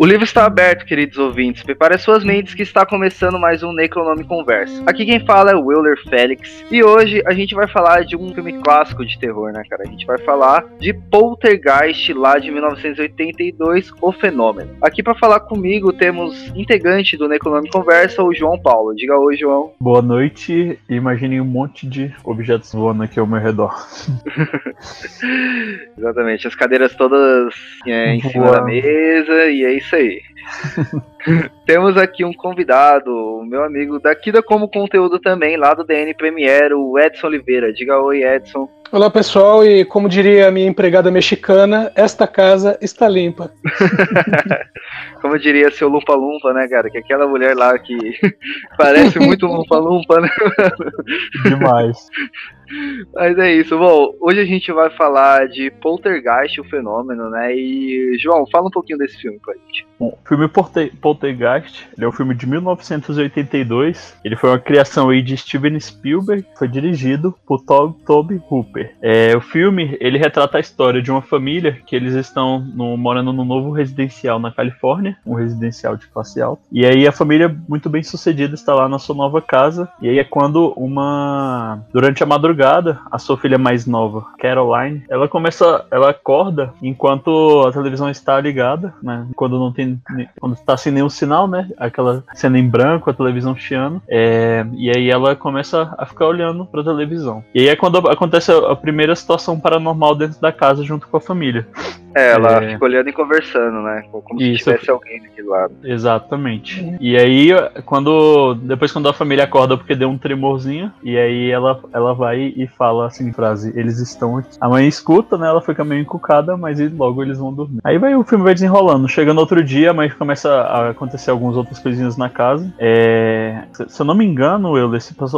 O livro está aberto, queridos ouvintes. Prepare as suas mentes que está começando mais um Necronome Conversa. Aqui quem fala é o Willer Félix. E hoje a gente vai falar de um filme clássico de terror, né, cara? A gente vai falar de Poltergeist lá de 1982, O Fenômeno. Aqui para falar comigo temos integrante do Necronome Conversa, o João Paulo. Diga oi, João. Boa noite. Imagine um monte de objetos voando aqui ao meu redor. Exatamente. As cadeiras todas é, em cima da mesa e é isso isso aí. Temos aqui um convidado, o meu amigo daqui da Como Conteúdo também, lá do DN Premiere, o Edson Oliveira. Diga oi, Edson. Olá, pessoal, e como diria a minha empregada mexicana, esta casa está limpa. como diria seu Lumpa Lumpa, né, cara? Que aquela mulher lá que parece muito Lumpa Lumpa, né? Demais. Mas é isso. Bom, hoje a gente vai falar de Poltergeist, o fenômeno, né? E, João, fala um pouquinho desse filme pra gente. Bom, o filme Poltergeist, ele é um filme de 1982. Ele foi uma criação aí de Steven Spielberg, foi dirigido por Toby Hooper. É, o filme, ele retrata a história de uma família que eles estão no, morando num novo residencial na Califórnia, um residencial de classe alta. E aí a família, muito bem sucedida, está lá na sua nova casa. E aí é quando uma... Durante a madrugada, a sua filha mais nova, Caroline, ela começa... Ela acorda enquanto a televisão está ligada, né? Quando não tem... Quando está sem nenhum sinal, né? Aquela cena em branco, a televisão chiando. É, e aí ela começa a ficar olhando para a televisão. E aí é quando acontece a primeira situação paranormal dentro da casa junto com a família. É, ela é... fica olhando e conversando, né? Como Isso. se tivesse alguém aqui do lado. Exatamente. É. E aí, quando. Depois quando a família acorda porque deu um tremorzinho, e aí ela, ela vai e fala assim, frase, eles estão aqui. A mãe escuta, né? Ela fica meio encucada, mas logo eles vão dormir. Aí vai o filme vai desenrolando. Chega no outro dia, a mãe começa a acontecer algumas outras coisinhas na casa. É... Se eu não me engano, eu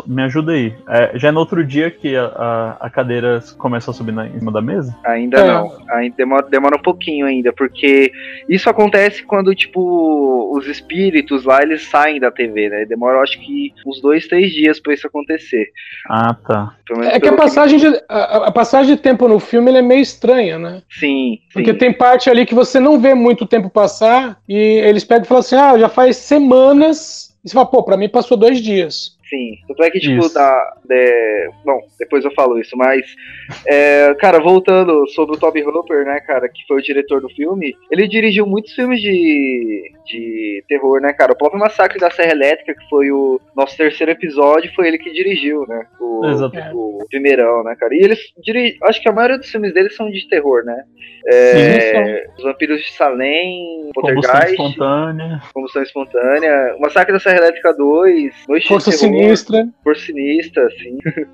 me ajuda aí. É, já é no outro dia que a, a, a cadeira começa a subir na, em cima da mesa? Ainda é. não. Ainda demora, demora um pouquinho ainda, porque isso acontece quando, tipo, os espíritos lá, eles saem da TV, né? Demora, acho que, uns dois, três dias pra isso acontecer. Ah, tá. É que a passagem, que... de, a, a, passagem de tempo no filme é meio estranha, né? Sim, sim. Porque tem parte ali que você não vê muito tempo passar e eles pegam e falam assim, ah, já faz semanas... E você fala, pô, pra mim passou dois dias. Sim. Tanto é que, tipo, da, de... bom, depois eu falo isso, mas, é, cara, voltando sobre o Toby Hooper, né, cara, que foi o diretor do filme, ele dirigiu muitos filmes de, de terror, né, cara? O próprio Massacre da Serra Elétrica, que foi o nosso terceiro episódio, foi ele que dirigiu, né? O, Exato. o primeirão, né, cara? E eles dirigem, acho que a maioria dos filmes dele são de terror, né? É, Os Vampiros de Salem, Poltergeist, Combustão Espontânea, Combustão Espontânea, o Massacre da Serra Elétrica 2, Noite Força de Terror, Sinistra. Por Sinistra, assim.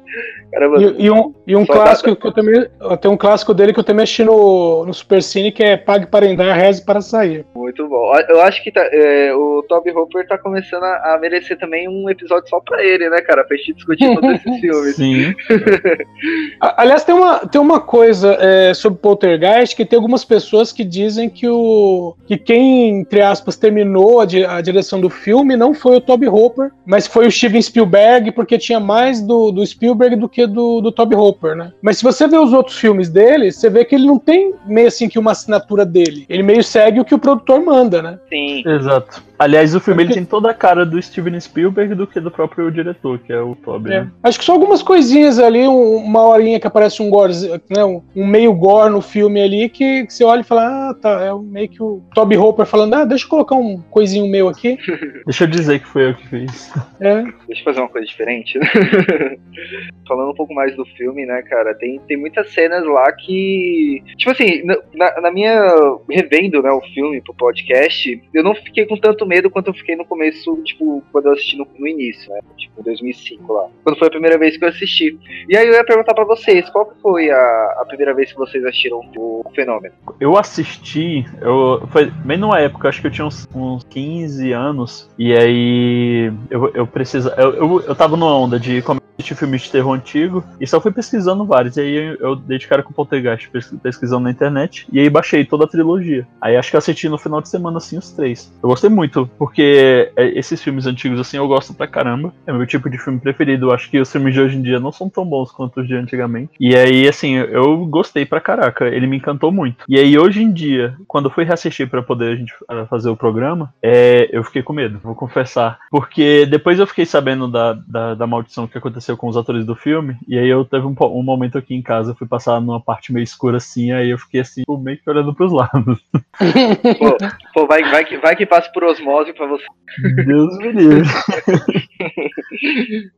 Caramba, e, e, um, e um clássico dá... que eu também. Tem um clássico dele que eu também assisti no, no Super Cine, que é Pague para entrar, reze para sair. Muito bom. Eu acho que tá, é, o Toby Hopper tá começando a, a, merecer também um episódio só pra ele, né, cara? Pra gente discutir todos esses filmes. Sim. Aliás, tem uma, tem uma coisa é, sobre Poltergeist que tem algumas pessoas que dizem que o que quem, entre aspas, terminou a, a direção do filme não foi o Toby Hopper, mas foi o Steven Spielberg, porque tinha mais do, do Spielberg do que do, do Toby Hopper, né? Mas se você vê os outros filmes dele, você vê que ele não tem meio assim que uma assinatura dele. Ele meio segue o que o produtor manda, né? Sim. Exato. Aliás, o filme ele tem toda a cara do Steven Spielberg do que do próprio diretor, que é o Toby. É. Né? Acho que só algumas coisinhas ali, um- uma horinha que aparece um gore, né, um, meio gore no filme ali, que, que você olha e fala, ah, tá, é meio que o Toby Hopper falando, ah, deixa eu colocar um coisinho meu aqui. Deixa eu dizer que foi eu que fiz. É. Deixa eu fazer uma coisa diferente. Falando um pouco mais do filme, né, cara, tem, tem muitas cenas lá que. Tipo assim, na- na, na minha. Revendo, né, o filme pro podcast, eu não fiquei com tanto medo quanto eu fiquei no começo, tipo, quando eu assisti no, no início, né? Tipo, em 2005 lá. Quando foi a primeira vez que eu assisti. E aí eu ia perguntar pra vocês, qual que foi a, a primeira vez que vocês assistiram o fenômeno? Eu assisti, eu, foi bem numa época, acho que eu tinha uns, uns 15 anos, e aí eu, eu precisa, eu, eu, eu tava numa onda de começar a assistir filmes de terror antigo, e só fui pesquisando vários, e aí eu, dei de cara com o Poltergeist, pes- pesquisando na internet, e aí baixei toda a trilogia. Aí acho que assisti no final de semana, assim, os três. Eu gostei muito, porque é, esses filmes antigos, assim, eu gosto pra caramba, é meu tipo de filme preferido, acho que os filmes de hoje em dia não são tão bons quanto os de antigamente. E aí, assim, eu gostei pra caraca, ele me encantou muito. E aí, hoje em dia, quando eu fui reassistir pra poder a gente fazer o programa, é, eu fiquei com medo, vou confessar. Porque depois eu fiquei sabendo da, da, da maldição que aconteceu com os atores do filme, e aí eu teve um, um momento aqui em casa, eu fui passar numa parte meio escura assim, aí eu fiquei assim, tipo, meio que olhando pros lados. Pô, pô vai, vai, que, vai que passa por osmose pra você. Deus me livre.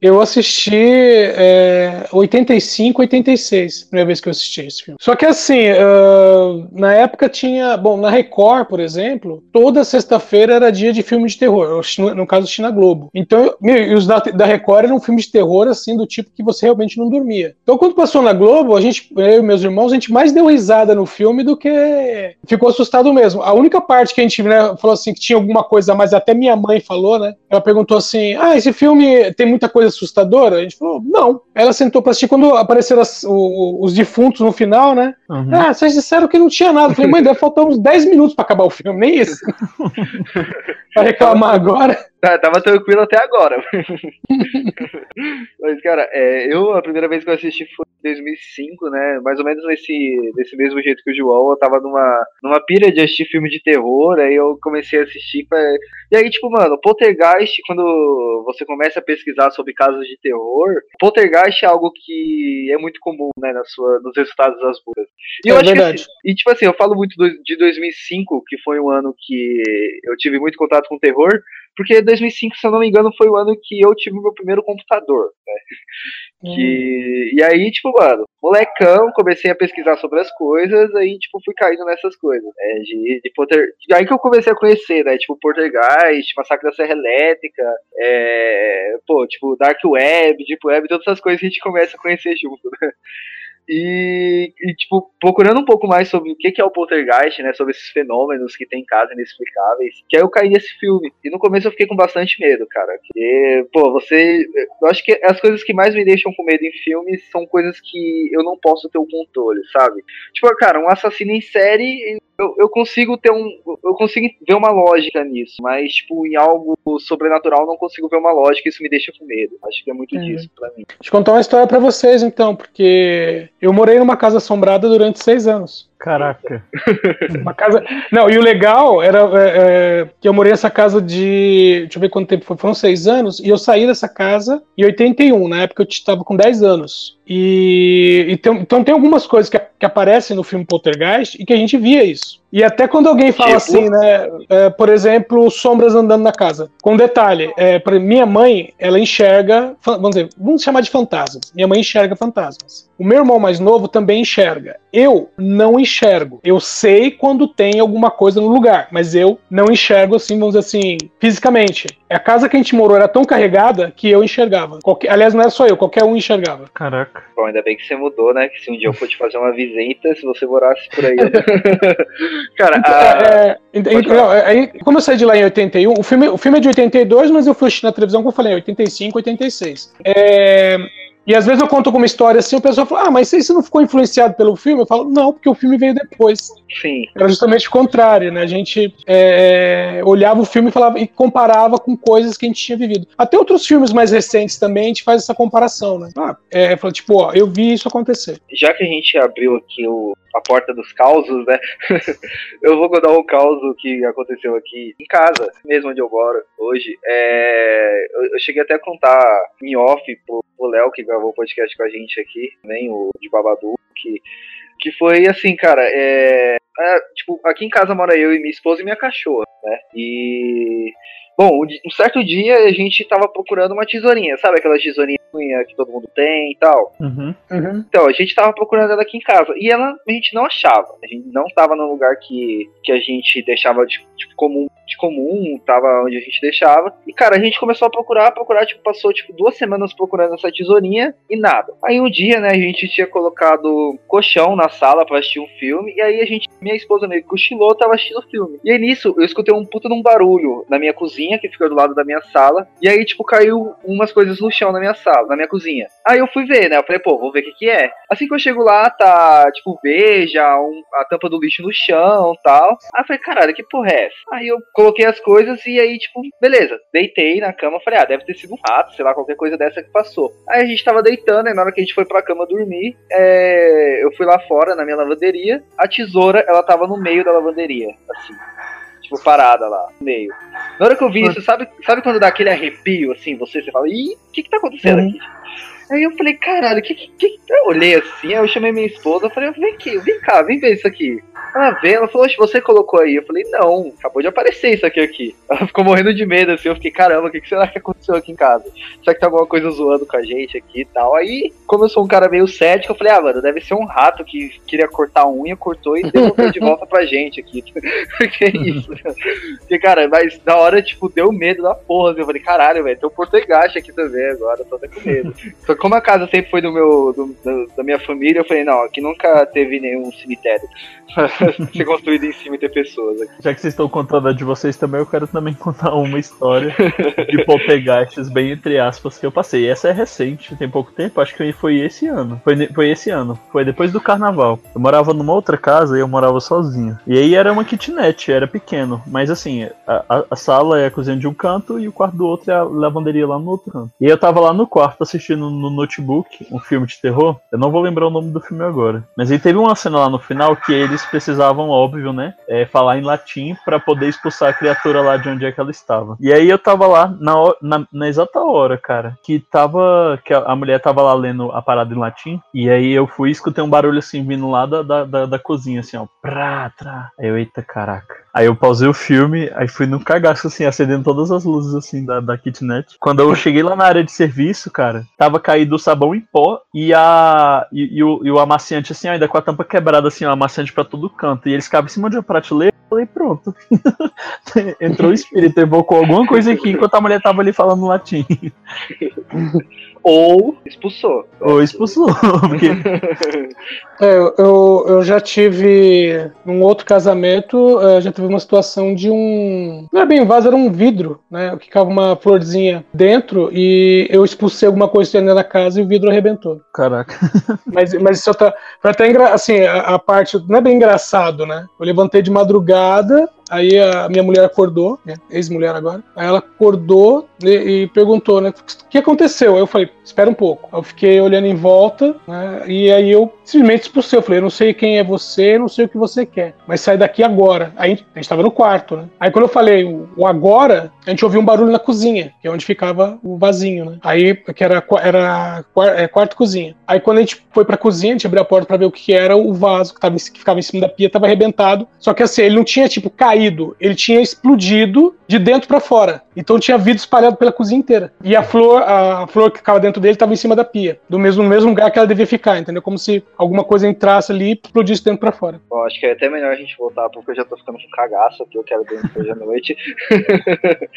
Eu assisti é, 85, 86, primeira vez que eu assisti esse filme. Só que assim, ah, na época tinha. Bom, na Record, por exemplo, toda sexta-feira era dia de filme de terror. No, no caso, eu assisti na Globo. Então, eu- meu, e os da, da Record eram filmes de terror, assim, do tipo que você realmente não dormia. Então, quando passou na Globo, a gente, eu e meus irmãos, a gente mais deu risada no filme do que ficou assustado mesmo. A única parte que a gente né, falou assim que tinha alguma coisa a mais, até minha mãe falou, né? Ela perguntou assim: Ah, esse filme tem muita coisa assustadora? A gente falou, não. Ela sentou pra assistir quando apareceram as- o- os defuntos no final, né? Uhum. Ah, vocês disseram que não tinha nada. Eu falei, mãe, deve faltar uns 10 minutos pra acabar o filme, nem isso. pra reclamar agora. Tá, tava tranquilo até agora. Mas, cara, é, eu, a primeira vez que eu assisti foi 2005, né? Mais ou menos nesse, desse mesmo jeito que o João. Eu tava numa, numa pira de assistir filme de terror, aí eu comecei a assistir. Pra... E aí, tipo, mano, Poltergeist, quando você começa a pesquisar sobre casos de terror, Poltergeist é algo que é muito comum, né, na sua, nos resultados das buscas. E É eu acho que verdade. assim, e tipo assim, eu falo muito do- de 2005, que foi um ano que eu tive muito contato com terror, porque 2005, se eu não me engano, foi o ano que eu tive o meu primeiro computador, né? Que... E aí, tipo, mano, molecão, comecei a pesquisar sobre as coisas, aí, tipo, fui caindo nessas coisas, né? De, de Polter... Aí que eu comecei a conhecer, né? Tipo, Poltergeist, Massacre da Serra Elétrica, é... pô, tipo, Dark Web, Deep Web, todas essas coisas a gente começa a conhecer junto, né? E, e, tipo, procurando um pouco mais sobre o que é o poltergeist, né? Sobre esses fenômenos que tem em casa inexplicáveis. Que aí eu caí nesse filme. E no começo eu fiquei com bastante medo, cara. Porque, pô, você. Eu acho que as coisas que mais me deixam com medo em filmes são coisas que eu não posso ter o controle, sabe? Tipo, cara, um assassino em série, eu, eu consigo ter um. Eu consigo ver uma lógica nisso. Mas, tipo, em algo sobrenatural, não consigo ver uma lógica e isso me deixa com medo. Acho que é muito Uhum. disso pra mim. Deixa eu contar uma história pra vocês, então, porque eu morei numa casa assombrada durante seis anos. Caraca. Uma casa. Não, e o legal era é, é, que eu morei nessa casa de. Deixa eu ver quanto tempo foi. Foram seis anos. E eu saí dessa casa em 81. Na época eu estava com 10 anos. E, e tem- então tem algumas coisas que, que aparecem no filme Poltergeist e que a gente via isso. E até quando alguém fala Tipo? assim, né? é, por exemplo, sombras andando na casa. Com detalhe, é, minha mãe, ela enxerga. Vamos dizer, vamos chamar de fantasmas. Minha mãe enxerga fantasmas. O meu irmão mais novo também enxerga. Eu não enxergo. Eu sei quando tem alguma coisa no lugar, mas eu não enxergo assim, vamos dizer assim, fisicamente. A casa que a gente morou era tão carregada que eu enxergava. Qualquer- aliás, não era só eu, qualquer um enxergava. Caraca. Bom, ainda bem que você mudou, né? Que se um dia eu for te fazer uma visita, se você morasse por aí. Cara, a... É, não, é, aí, como eu saí de lá em 81, o filme, o filme é de 82, mas eu fui assistir na televisão, como eu falei, em 85, 86. É, e às vezes eu conto alguma história assim, o pessoal fala, ah, mas você não ficou influenciado pelo filme? Eu falo, não, porque o filme veio depois. sim. Era justamente o contrário, né? A gente é, olhava o filme e, falava, e comparava com coisas que a gente tinha vivido. Até outros filmes mais recentes também a gente faz essa comparação, né? Ah, é, fala, tipo, ó, eu vi isso acontecer. Já que a gente abriu aqui o a porta dos causos, né? eu vou contar um caos que aconteceu aqui em casa, mesmo onde eu moro hoje. É, eu, eu, cheguei até a contar em off pro Léo, que gravou o podcast com a gente aqui, nem o de Babadu, que, que foi assim, cara, é, é, tipo, aqui em casa mora eu e minha esposa e minha cachorra, né? E Bom, um certo dia a gente tava procurando uma tesourinha, sabe aquela tesourinha que todo mundo tem e tal? Uhum. Uhum. Então, a gente tava procurando ela aqui em casa e ela a gente não achava. A gente não tava no lugar que, que a gente deixava de, tipo, comum, de comum, tava onde a gente deixava. E, cara, a gente começou a procurar, procurar, tipo, passou, tipo, duas semanas procurando essa tesourinha e nada. Aí um dia, né, a gente tinha colocado colchão na sala pra assistir um filme e aí a gente, minha esposa meio cochilou, tava assistindo o filme. E aí nisso, eu escutei um puta num barulho na minha cozinha, que fica do lado da minha sala. E aí, tipo, caiu umas coisas no chão na minha sala, na minha cozinha. Aí eu fui ver, né? Eu falei, pô, vou ver o que que é. Assim que eu chego lá, tá, tipo, veja, um, a tampa do lixo no chão tal. Aí eu falei, caralho, que porra é essa? Aí eu coloquei as coisas e aí, tipo, beleza. Deitei na cama, falei, ah, deve ter sido um rato, sei lá, qualquer coisa dessa que passou. Aí a gente tava deitando, e na hora que a gente foi pra cama dormir, é, eu fui lá fora, na minha lavanderia. A tesoura, ela tava no meio da lavanderia, assim tipo, parada lá, no meio. Na hora que eu vi isso, sabe, sabe quando dá aquele arrepio, assim, você, você fala, ih, o que que tá acontecendo uhum. aqui? Aí eu falei, caralho, que, que, que. Eu olhei assim, aí eu chamei minha esposa, falei, vem aqui, vem cá, vem ver isso aqui. Ela veio, ela falou, você colocou aí? Eu falei, não, acabou de aparecer isso aqui aqui. Ela ficou morrendo de medo, assim, eu fiquei, caramba, o que, que será que aconteceu aqui em casa? Será que tá alguma coisa zoando com a gente aqui e tal? Aí, como eu sou um cara meio cético, eu falei, ah, mano, deve ser um rato que queria cortar a unha, cortou e devolveu de volta pra gente aqui. que é isso? Porque, cara, mas na hora, tipo, deu medo da porra, assim, eu falei, caralho, velho, tem um portegaste aqui também agora, tô até com medo. Só que como a casa sempre foi do meu, do, do, da minha família, eu falei, não, aqui nunca teve nenhum cemitério. ser construído em cima e ter pessoas aqui. Já que vocês estão contando a de vocês também, eu quero também contar uma história de poltergeists, bem entre aspas, que eu passei. Essa é recente, tem pouco tempo, acho que foi esse ano. Foi, foi esse ano, foi depois do carnaval. Eu morava numa outra casa e eu morava sozinho. E aí era uma kitnet, era pequeno, mas assim, a, a, a sala é a cozinha de um canto e o quarto do outro é a lavanderia lá no outro canto. E eu tava lá no quarto assistindo no notebook um filme de terror. Eu não vou lembrar o nome do filme agora. Mas aí teve uma cena lá no final que eles precisavam, óbvio, né? É, falar em latim para poder expulsar a criatura lá de onde é que ela estava. E aí eu tava lá na, na, na exata hora, cara, que tava. que a, a, mulher tava lá lendo a parada em latim. E aí eu fui e escutei um barulho assim vindo lá da, da, da, da cozinha, assim, ó. Prá, trá. Aí eu, eita caraca. Aí eu pausei o filme, aí fui no cagaço, assim, acendendo todas as luzes, assim, da, da kitnet. Quando eu cheguei lá na área de serviço, cara, tava caído o sabão em pó e a e, e, o, e o amaciante, assim, ainda com a tampa quebrada, assim, o amaciante pra todo canto. E eles cabe em cima de uma prateleira. Falei, pronto. Entrou o espírito, evocou alguma coisa aqui enquanto a mulher tava ali falando latim. Ou expulsou. Ou expulsou. Porque... é, eu, eu já tive num outro casamento, é, já tive uma situação de um. Não é bem vaso, era um vidro, né? Que ficava uma florzinha dentro e eu expulsei alguma coisa dentro da casa e o vidro arrebentou. Caraca. Mas, mas isso tá. Foi até engra... assim, a, a parte. Não é bem engraçado, né? Eu levantei de madrugada, nada Aí a minha mulher acordou, né, ex-mulher agora. Aí ela acordou e, e, perguntou, né, o que aconteceu? Aí eu falei, espera um pouco. Eu fiquei olhando em volta, né, e aí eu simplesmente expulsei. Eu falei, eu não sei quem é você, não sei o que você quer, mas sai daqui agora. Aí a gente tava no quarto, né. Aí quando eu falei o, o agora, a gente ouviu um barulho na cozinha, que é onde ficava o vasinho, né. Aí, que era, era é, quarto cozinha. Aí quando a gente foi pra cozinha, a gente abriu a porta pra ver o que era, o vaso que, tava, que ficava em cima da pia tava arrebentado. Só que assim, ele não tinha, tipo, caído caído, ele tinha explodido de dentro para fora. Então tinha vidro espalhado pela cozinha inteira. E a flor, a flor que ficava dentro dele estava em cima da pia, do mesmo, no mesmo lugar que ela devia ficar, entendeu? Como se alguma coisa entrasse ali e explodisse dentro para fora. Bom, acho que é até melhor a gente voltar, porque eu já tô ficando com cagaço aqui, eu quero dormir hoje à noite.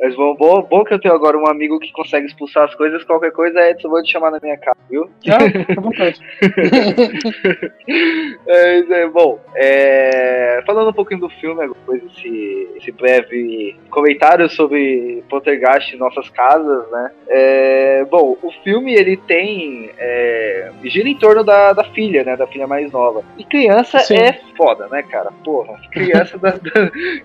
mas bom, bom, bom que eu tenho agora um amigo que consegue expulsar as coisas, qualquer coisa, Edson, vou te chamar na minha casa, viu? Ah, fica à vontade. é, é, bom, é, falando um do filme, depois desse, esse breve comentário sobre Poltergeist em nossas casas, né? É, bom, o filme ele tem é, gira em torno da, da filha, né? Da filha mais nova. E criança Sim. é foda, né, cara? Porra, criança, dá,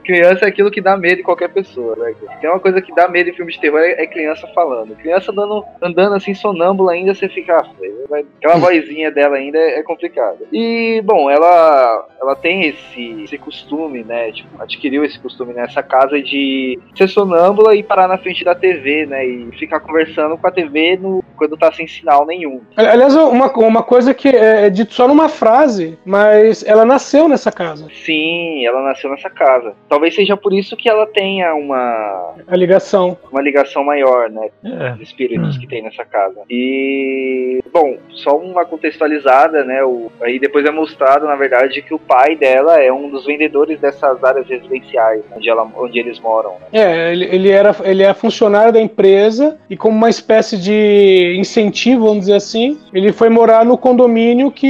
criança é aquilo que dá medo em qualquer pessoa, né? Tem uma coisa que dá medo em filme de terror é, é criança falando. Criança andando, andando assim sonâmbula ainda você fica, ah, aquela vozinha dela ainda é, é complicada. E bom, ela ela tem esse, esse costume, né? Tipo, adquiriu esse costume nessa casa de ser sonâmbula e parar na frente da TV, né? E ficar conversando com a TV no, quando tá sem sinal nenhum. Aliás, uma, uma coisa que é, é dito só numa frase, mas ela nasceu nessa casa. Sim, ela nasceu nessa casa. Talvez seja por isso que ela tenha uma. A ligação. Uma ligação maior, né? É. espíritos hum. que tem nessa casa. E. Bom, só uma contextualizada, né? O, aí depois é mostrado, na verdade, que o pai dela é um dos vendedores dessas áreas residenciais onde, ela, onde eles moram. Né? É, ele, ele, era, ele é funcionário da empresa e como uma espécie de incentivo, vamos dizer assim, ele foi morar no condomínio que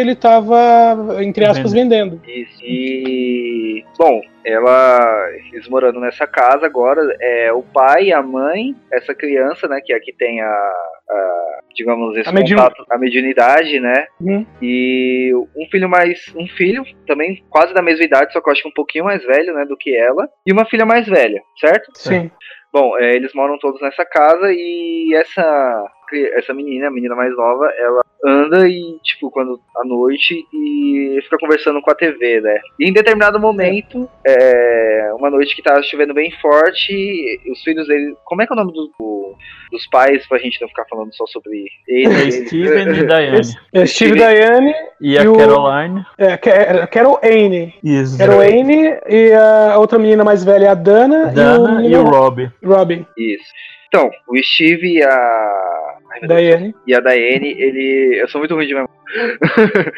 ele estava, entre aspas, vendendo. Isso. E, bom, ela eles morando nessa casa agora é o pai a mãe essa criança né que aqui tem a, a digamos esse a, contato, a mediunidade né uhum. e um filho mais um filho também quase da mesma idade só que eu acho que um pouquinho mais velho né do que ela e uma filha mais velha certo sim bom é, eles moram todos nessa casa e essa essa menina, a menina mais nova, ela anda e, tipo, quando à noite e fica conversando com a TV, né? E em determinado momento, é, uma noite que tá chovendo bem forte, os filhos dele. Como é que é o nome do, do, dos pais, pra gente não ficar falando só sobre ele? É Steven e Diane. É Steve e Diane. E, e a o, Caroline. É, a Carol Anne. Isso. Carol Anne e a outra menina mais velha é a Dana. Dana e o, e o Rob. Robbie. Isso. Então, o Steve e a. Daiane. E a Daiane, ele. Eu sou muito ruim de memória.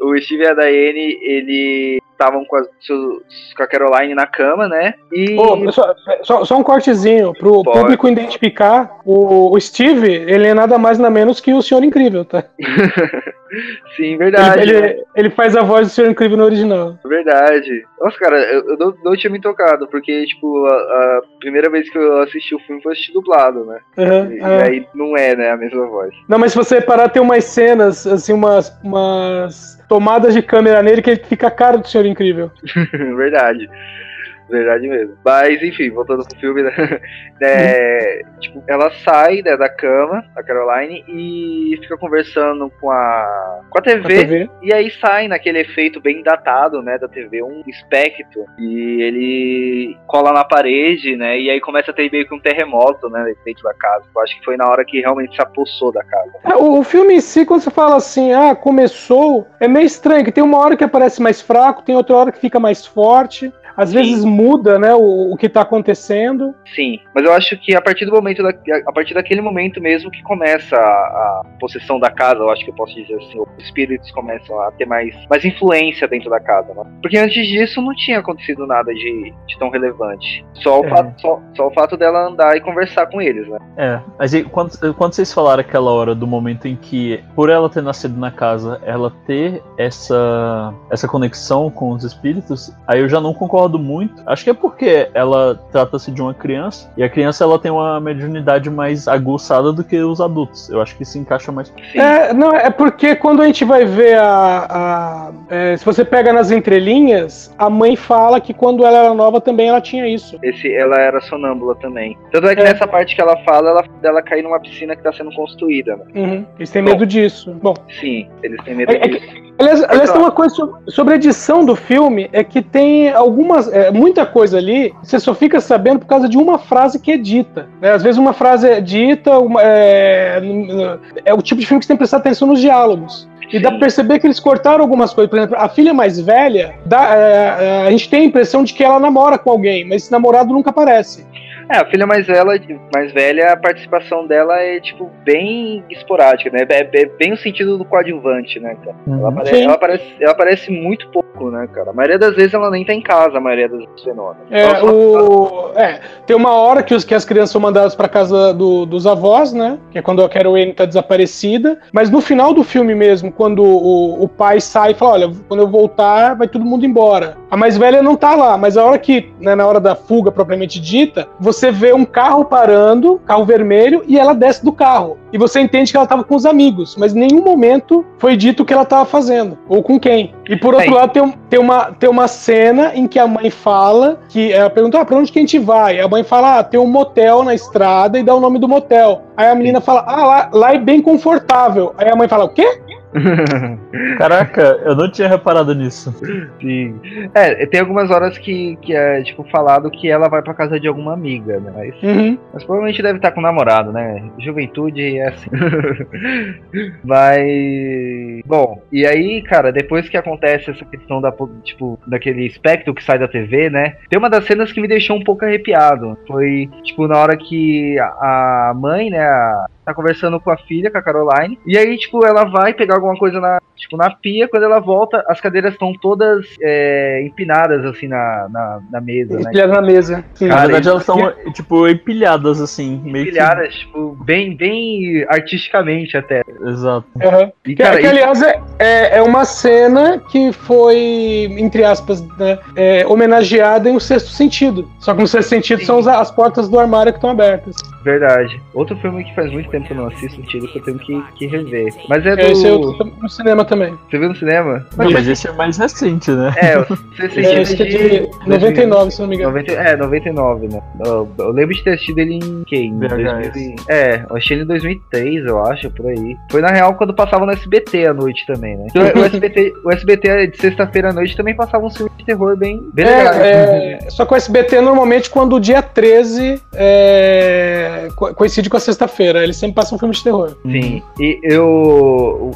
o Steve e a Daiane, ele estavam com, com, a Caroline na cama, né? E. Oh, só, só, só, um cortezinho pro Pode. público identificar. O, o, Steve, ele é nada mais nada menos que o Senhor Incrível, tá? Sim, verdade. Ele, ele, ele, faz a voz do Senhor Incrível no original. Verdade. Nossa, cara, eu, eu não, não, tinha me tocado, porque, tipo, a, a, primeira vez que eu assisti o filme foi assistir dublado, né? Uhum, e, e aí não é, né, a mesma voz. Não, mas se você parar, tem umas cenas, assim, umas, umas tomadas de câmera nele que ele fica a cara do Senhor Incrível. Verdade. Verdade mesmo. Mas, enfim, voltando pro filme, né? É, tipo, ela sai né, da cama, a Caroline, e fica conversando com a, com a TV, a TV, E aí sai naquele efeito bem datado, né, da TV, um espectro. E ele cola na parede, né? E aí começa a ter meio que um terremoto, né, dentro da casa. Eu acho que foi na hora que realmente se apossou da casa. É, o, o filme em si, quando você fala assim, ah, começou, é meio estranho, que tem uma hora que aparece mais fraco, tem outra hora que fica mais forte às Sim. vezes muda, né, o, o que está acontecendo. Sim, mas eu acho que a partir do momento, da, a partir daquele momento mesmo que começa a, a, possessão da casa, eu acho que eu posso dizer assim, os espíritos começam a ter mais, mais influência dentro da casa, né? Porque antes disso não tinha acontecido nada de, de tão relevante. Só o, é. fato, só, só, o fato dela andar e conversar com eles, né? É, mas e, quando, quando vocês falaram aquela hora do momento em que, por ela ter nascido na casa, ela ter essa, essa conexão com os espíritos, aí eu já não concordo concordo muito. Acho que é porque ela trata-se de uma criança e a criança ela tem uma mediunidade mais aguçada do que os adultos. Eu acho que se encaixa mais. É, não, é porque quando a gente vai ver a. a é, se você pega nas entrelinhas, a mãe fala que quando ela era nova também ela tinha isso. Esse, ela era sonâmbula também. Tanto é que é. nessa parte que ela fala, ela, ela cair numa piscina que está sendo construída. Né? Uhum. Eles têm medo Bom, disso. Bom. Sim, eles têm medo é, disso. aliás, aliás tem uma coisa sobre a edição do filme, é que tem alguma algumas, é, muita coisa ali, você só fica sabendo por causa de uma frase que é dita. Né? Às vezes uma frase é dita, uma, é, é o tipo de filme que você tem que prestar atenção nos diálogos. E dá pra perceber que eles cortaram algumas coisas. Por exemplo, a filha mais velha, dá, é, é, a gente tem a impressão de que ela namora com alguém, mas esse namorado nunca aparece. É, a filha mais velha, mais velha, a participação dela é, tipo, bem esporádica, né? É, é bem o sentido do coadjuvante, né, cara? Ela, Uhum. apare- ela aparece, ela aparece muito pouco, né, cara? A maioria das vezes ela nem tá em casa, a maioria dos fenômenos. É, Ela só- o, é, tem uma hora que, os, que as crianças são mandadas pra casa do- dos avós, né? Que é quando a Carol Anne tá desaparecida. Mas no final do filme mesmo, quando o, o pai sai e fala: Olha, quando eu voltar, vai todo mundo embora. A mais velha não tá lá, mas a hora que, né, na hora da fuga propriamente dita, você vê um carro parando, carro vermelho, e ela desce do carro. E você entende que ela tava com os amigos, mas em nenhum momento foi dito o que ela tava fazendo, ou com quem. E por outro É. lado, tem, tem, uma, tem uma cena em que a mãe fala que ela pergunta: ah, pra onde que a gente vai? A mãe fala: ah, tem um motel na estrada e dá o nome do motel. Aí a menina fala: ah, lá, lá é bem confortável. Aí a mãe fala: o quê? Caraca, eu não tinha reparado nisso. Sim. É, tem algumas horas que, que é, tipo, falado que ela vai pra casa de alguma amiga, né? Mas, Uhum. mas provavelmente deve estar com o namorado, né? Juventude é assim. Mas. Bom, e aí, cara, depois que acontece essa questão da, tipo, daquele espectro que sai da TV, né? Tem uma das cenas que me deixou um pouco arrepiado. Foi, tipo, na hora que a mãe, né, a- tá conversando com a filha, com a Caroline, e aí, tipo, ela vai pegar alguma coisa na, tipo, na pia, quando ela volta, as cadeiras estão todas é, empinadas, assim, na, na, na mesa, né? Empilhada na mesa. Sim. Na Cara, verdade, isso- elas estão, tipo, empilhadas, assim. Meio Empilhadas, tipo, bem, bem artisticamente até. que. Exato. Uhum. E, Que, cara, que, isso- aliás, é, é, é uma cena que foi, entre aspas, né, é, homenageada em O Sexto Sentido. Só que no Sexto Sentido Sim. são os- as portas do armário que estão abertas. Verdade. Outro filme que faz muito tempo que eu não assisto, sentido que eu tenho que, que rever. Mas é do. Esse eu no cinema também. Você viu no cinema? Não, mas esse é mais recente, né? É, o Sexto É, Sentido esse é de 99, se não me engano. 90, é, 99, né? Eu, eu lembro de ter assistido ele em que? Em VHS. 2000 e- é, eu achei ele em 2003, eu acho, por aí. Foi na real quando passava no SBT à noite também, né? Então, o SBT, o SBT de sexta-feira à noite também passava um filme de terror bem, bem legal. É, é, só que o SBT normalmente quando o dia 13 é, co- coincide com a sexta-feira. Eles sempre passam um filme de terror. Sim, e eu.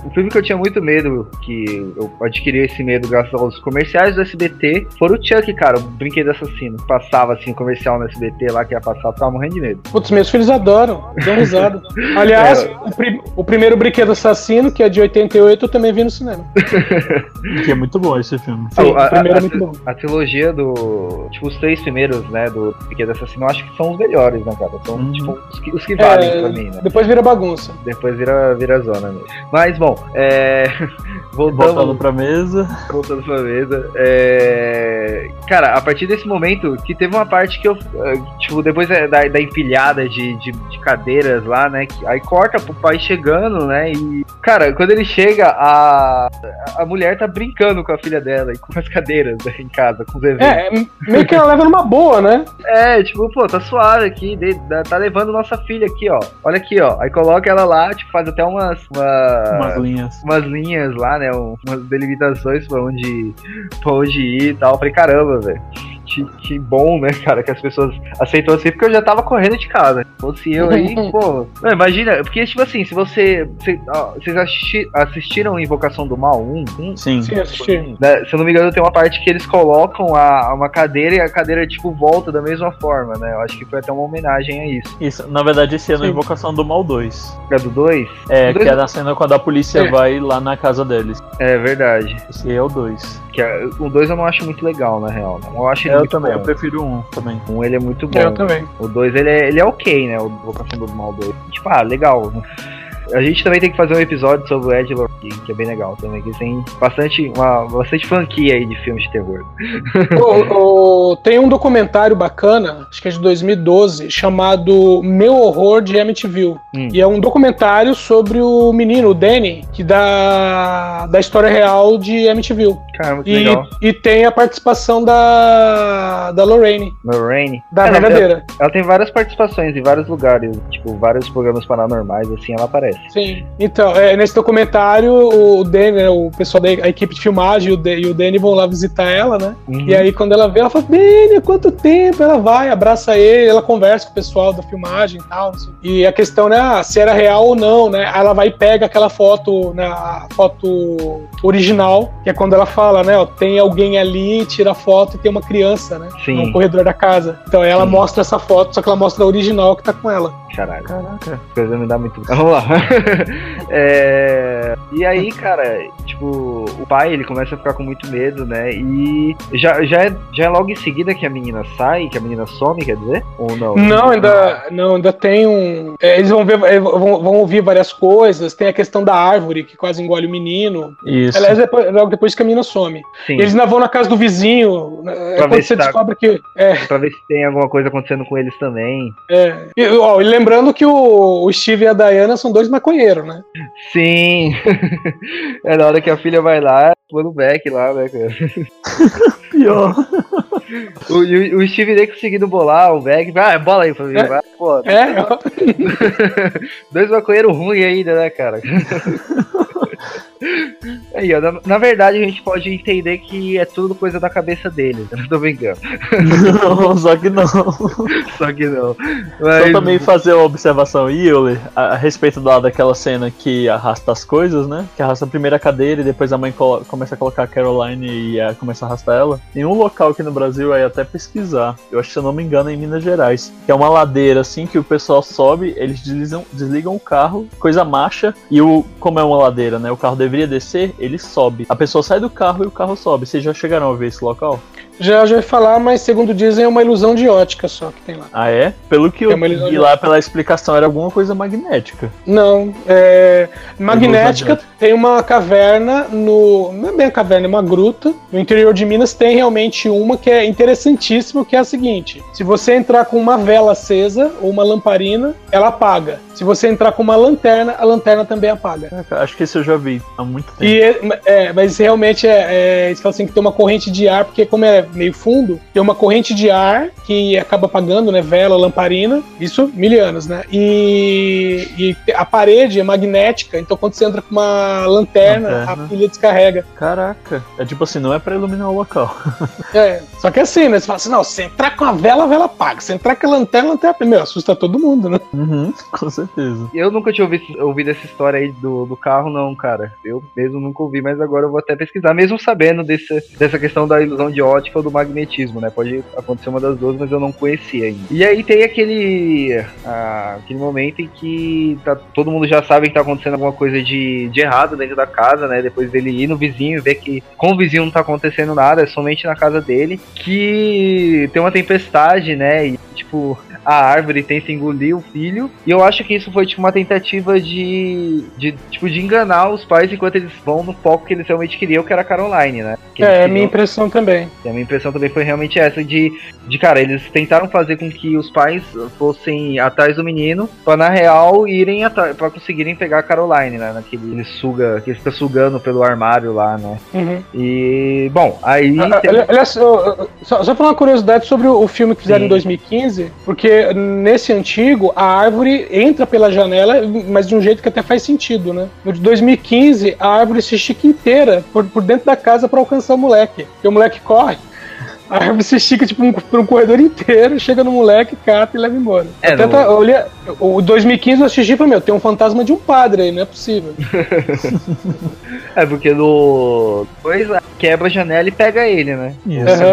O filme que eu tinha muito medo, que eu adquiri esse medo graças aos comerciais do SBT, foi o Chuck, cara, o brinquedo assassino. Passava assim, comercial no SBT lá que ia passar, eu ficava morrendo de medo. Putz, meus filhos adoram, dão risada. Aliás, É. o, pri- o primeiro brinquedo assassino, que é de 88, eu também vi no cinema. Que é muito bom esse filme. Sim, Ah, o primeiro a- é muito bom. A trilogia do. Tipo, os três primeiros, né, do Brinquedo Assassino, eu acho que são os melhores, né, cara? São, Uhum. tipo, os que, os que valem É, pra mim, né? Depois vira bagunça. Depois vira, vira zona mesmo. Mas, bom, é. Voltando, Voltando pra mesa. voltando pra mesa. É... Cara, a partir desse momento, que teve uma parte que eu. eh, Tipo, depois da, da da empilhada de, de, de cadeiras lá, né? que- aí corta pro pai chegando, né? E. Cara, quando ele chega, a. A mulher tá brincando com a filha dela e com as cadeiras né, em casa, com os eventos. É, é, meio que ela leva numa boa, né? É, tipo, pô, tá suave aqui, de- tá levando nossa filha aqui, ó. Olha aqui, ó. Aí coloca ela lá, tipo, faz até umas. uma- Umas linhas. umas linhas lá, né? um- umas delimitações pra onde, pra onde ir e tal. Eu falei, caramba, velho. Que, que bom, né, cara, que as pessoas aceitam assim, porque eu já tava correndo de casa. Se fosse eu aí, pô. Não, imagina, porque, tipo assim, se você. se- ó, vocês assisti- assistiram Invocação do Mal 1? Um? Sim, Sim. assisti. Né, Se eu não me engano, tem uma parte que eles colocam a, uma cadeira e a cadeira, tipo, volta da mesma forma, né? Eu acho que foi até uma homenagem a isso. Isso, na verdade, esse ano é. Invocação do Mal 2. É do 2? É, O dois- que é na cena quando a polícia É. vai lá na casa deles. É verdade. Esse é o 2. Que é- o 2 eu não acho muito legal, na real. né? Eu acho ele Eu muito também, eu bom. prefiro um também. Um ele é muito bom. Eu também. O 2 ele é, ele é ok, né? O Invocação do Mal 2. Tipo, ah, legal. A gente também tem que fazer um episódio sobre o Ed Lorkin, que é bem legal também. Que tem bastante, uma, bastante franquia aí de filmes de terror. Tem um documentário bacana, acho que é de 2012, chamado Meu Horror de Amityville. Hum. E é um documentário sobre o menino, o Danny, que dá da história real de Amityville. Caramba, que E, legal. e tem a participação da, da Lorraine, Lorraine. da É, não, verdadeira. Ela tem várias participações em vários lugares, tipo, vários programas paranormais, assim, ela aparece. Sim. Então, é, nesse documentário, o Danny, né, o pessoal da equipe de filmagem e o, Dan- e o Danny vão lá visitar ela, né? Uhum. E aí, quando ela vê, ela fala, Danny, há quanto tempo? Ela vai, abraça ele, ela conversa com o pessoal da filmagem e tal. E a questão, né, ah, se era real ou não, né? Aí ela vai e pega aquela foto, né, a foto original, que é quando ela fala, né, ó, tem alguém ali, tira a foto e tem uma criança, né? Sim. No corredor da casa. Então ela Sim. mostra essa foto, só que ela mostra a original que tá com ela. Caralho. Caraca. Essa coisa me dá muito. Vamos lá. É, E aí, cara, tipo, o pai ele começa a ficar com muito medo, né? E já, já, é, já é logo em seguida que a menina sai, que a menina some, quer dizer? Ou não? Não, ainda, não, ainda tem um. é, eles vão ver, é, vão, vão ouvir várias coisas. Tem a questão da árvore que quase engole o menino. Isso. Aliás, depois, logo depois que a menina some. Sim. Eles ainda vão na casa do vizinho. né, É Pra ver quando se você tá- descobre que. É, Pra ver se tem alguma coisa acontecendo com eles também. é. E, ó, e lembrando que o, o Steve e a Diana são dois maconheiros, né? Sim. é na hora que a filha vai lá, pôr no back lá, né, cara? Pior. O, o, o Steve nem conseguindo bolar o back. Ah, bola aí pra mim. É. Vai, pô. É. Dois maconheiros ruins ainda, né, cara? Aí, ó, na, na verdade a gente pode entender que é tudo coisa da cabeça deles, eu não tô brincando. Não, só que não. Só que não. Só Mas, também fazer uma observação Euler, a, a respeito da, daquela cena que arrasta as coisas, né? Que arrasta a primeira cadeira e depois a mãe começa a colocar a Caroline e eh, começa a arrastar ela. Tem um local aqui no Brasil, aí até pesquisar, eu acho que se eu não me engano é em Minas Gerais, que é uma ladeira assim que o pessoal sobe, eles deslizam, desligam o carro, coisa marcha, e o como é uma ladeira, né? O carro deveria descer, ele sobe. A pessoa sai do carro e o carro sobe. Vocês já chegaram a ver esse local? Já já ia falar, mas segundo dizem é uma ilusão de ótica só que tem lá. Ah, é? Pelo que É eu vi lá pela explicação, era alguma coisa magnética. Não, é. Magnética tem uma caverna no. Não é bem a caverna, é uma gruta. No interior de Minas tem realmente uma que é interessantíssima, que é a seguinte: se você entrar com uma vela acesa ou uma lamparina, ela apaga. Se você entrar com uma lanterna, a lanterna também apaga. Acho que esse eu já vi há muito tempo. E é, é, mas realmente é, é, eles falam assim que tem uma corrente de ar, porque como é meio fundo, tem uma corrente de ar que acaba apagando, né? Vela, lamparina, isso mil anos, né? E, e a parede é magnética, então quando você entra com uma lanterna, Lanterna. a pilha descarrega. Caraca, é tipo assim, não é pra iluminar o local. É, só que assim, né? Você fala assim, não, se entrar com a vela, a vela apaga. Se entrar com a lanterna, a lanterna. Meu, assusta todo mundo, né? Uhum, com certeza. eu nunca tinha ouvido, ouvido essa história aí do, do carro, não, cara. Eu mesmo nunca ouvi, mas agora eu vou até pesquisar, mesmo sabendo desse, dessa questão da ilusão de ótica ou do magnetismo, né? Pode acontecer uma das duas, mas eu não conhecia ainda. E aí tem aquele, ah, aquele momento em que tá, todo mundo já sabe que tá acontecendo alguma coisa de, de errado dentro da casa, né? Depois dele ir no vizinho e ver que com o vizinho não tá acontecendo nada, é somente na casa dele, que tem uma tempestade, né? E tipo, a árvore tenta engolir o filho. E eu acho que isso foi tipo uma tentativa de, de tipo de enganar os pais enquanto eles vão no foco que eles realmente queriam, que era a Caroline, né? Que eles É, a minha impressão também. e a minha impressão também foi realmente essa de, de cara, eles tentaram fazer com que os pais fossem atrás do menino, pra na real irem atrás, pra conseguirem pegar a Caroline, né? Naquele ele suga, que ele fica sugando pelo armário lá, né? Uhum. E bom, aí Ah, tem- ali- Aliás, só, só falar uma curiosidade sobre o, o filme que fizeram Sim. em 2015, porque nesse antigo a árvore entra pela janela, mas de um jeito que até faz sentido, né? No de 2015, a árvore se estica inteira por, por dentro da casa pra alcançar o moleque. Porque o moleque corre. A árvore se estica tipo, um, por um corredor inteiro, chega no moleque, cata e leva embora. É, Até no- tá- olhei- o 2015 eu assisti e falei, meu, tem um fantasma de um padre aí, não é possível. é porque no coisa quebra a janela e pega ele, né?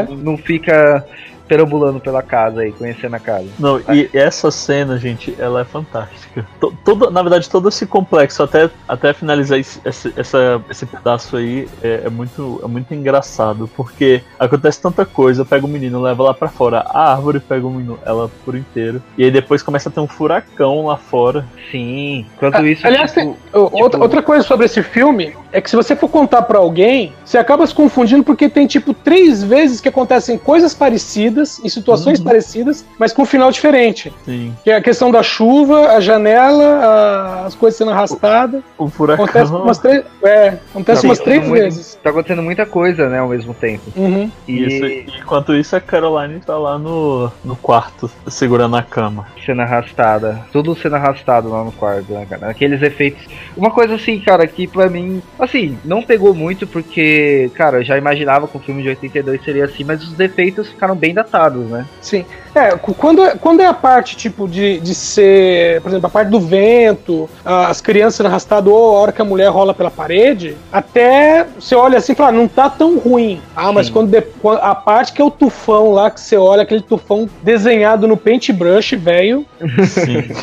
Não- Não fica perambulando pela casa aí, conhecendo a casa. Não, e essa cena, gente, ela é fantástica. To- Todo, na verdade, todo esse complexo, até, até finalizar esse, esse, essa- esse pedaço aí, é, é muito, é muito engraçado, porque acontece tanta coisa, pega o menino, leva lá pra fora, a árvore pega o menino, ela por inteiro, e aí depois começa a ter um furacão lá fora. Sim. Enquanto isso, aliás, tipo, Ô, Outra, outra coisa sobre esse filme é que se você for contar pra alguém, você acaba se confundindo porque tem tipo três vezes que acontecem coisas parecidas, em situações Uhum. parecidas, mas com um final diferente. Sim. Que é a questão da chuva, a janela, a- as coisas sendo arrastadas. O furacão. Acontece umas três, é, acontece Tá umas três muito- vezes. Tá acontecendo muita coisa, né, ao mesmo tempo. Uhum. E Isso, enquanto isso, a Caroline tá lá no, no quarto, segurando a cama. sendo arrastada. Tudo sendo arrastado lá no quarto, né, cara? Aqueles efeitos. Uma coisa assim, cara, que pra mim. Assim, não pegou muito porque, cara, eu já imaginava que o filme de 82 seria assim, mas os efeitos ficaram bem datados, né? Sim. É, quando, é- quando é a parte, tipo, de, de ser, por exemplo, a parte do vento, as crianças sendo arrastadas ou a hora que a mulher rola pela parede, até você olha assim e fala, "Ah, não tá tão ruim. Ah, mas Sim. quando, a parte que é o tufão lá, que você olha, aquele tufão desenhado no paintbrush, velho. Sim.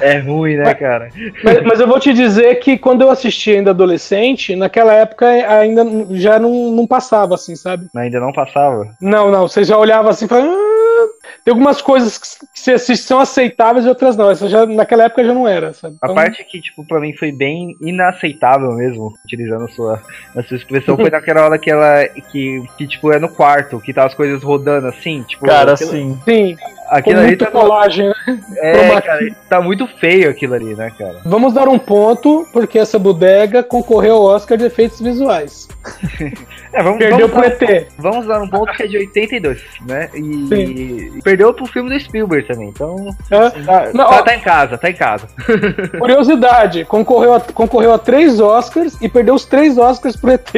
É ruim, né, cara? Mas, mas eu vou te dizer que quando eu assisti ainda adolescente, naquela época ainda já não, não passava assim, sabe? Ainda não passava. Não, não, você já olhava assim falava. "Ah", tem algumas coisas que, que você assiste são aceitáveis e outras não. Essa já, naquela época já não era, sabe? A Então, parte que, tipo, pra mim foi bem inaceitável mesmo, utilizando a sua, a sua expressão, foi naquela hora que ela. Que, que, tipo, é no quarto, que tá as coisas rodando assim, tipo. Cara, assim, Sim, com aquilo ali muita tá, colagem, né? é, cara, tá muito feio aquilo ali, né, cara? Vamos dar um ponto, porque essa bodega concorreu ao Oscar de efeitos visuais. É, vamos, Perdeu vamos, pro ET. vamos dar um ponto que é de 82, né? E, Sim. e perdeu pro filme do Spielberg também, então. É. Tá, Não, tá- ó. tá em casa, tá em casa. Curiosidade, concorreu a, concorreu a três Oscars e perdeu os três Oscars pro ET.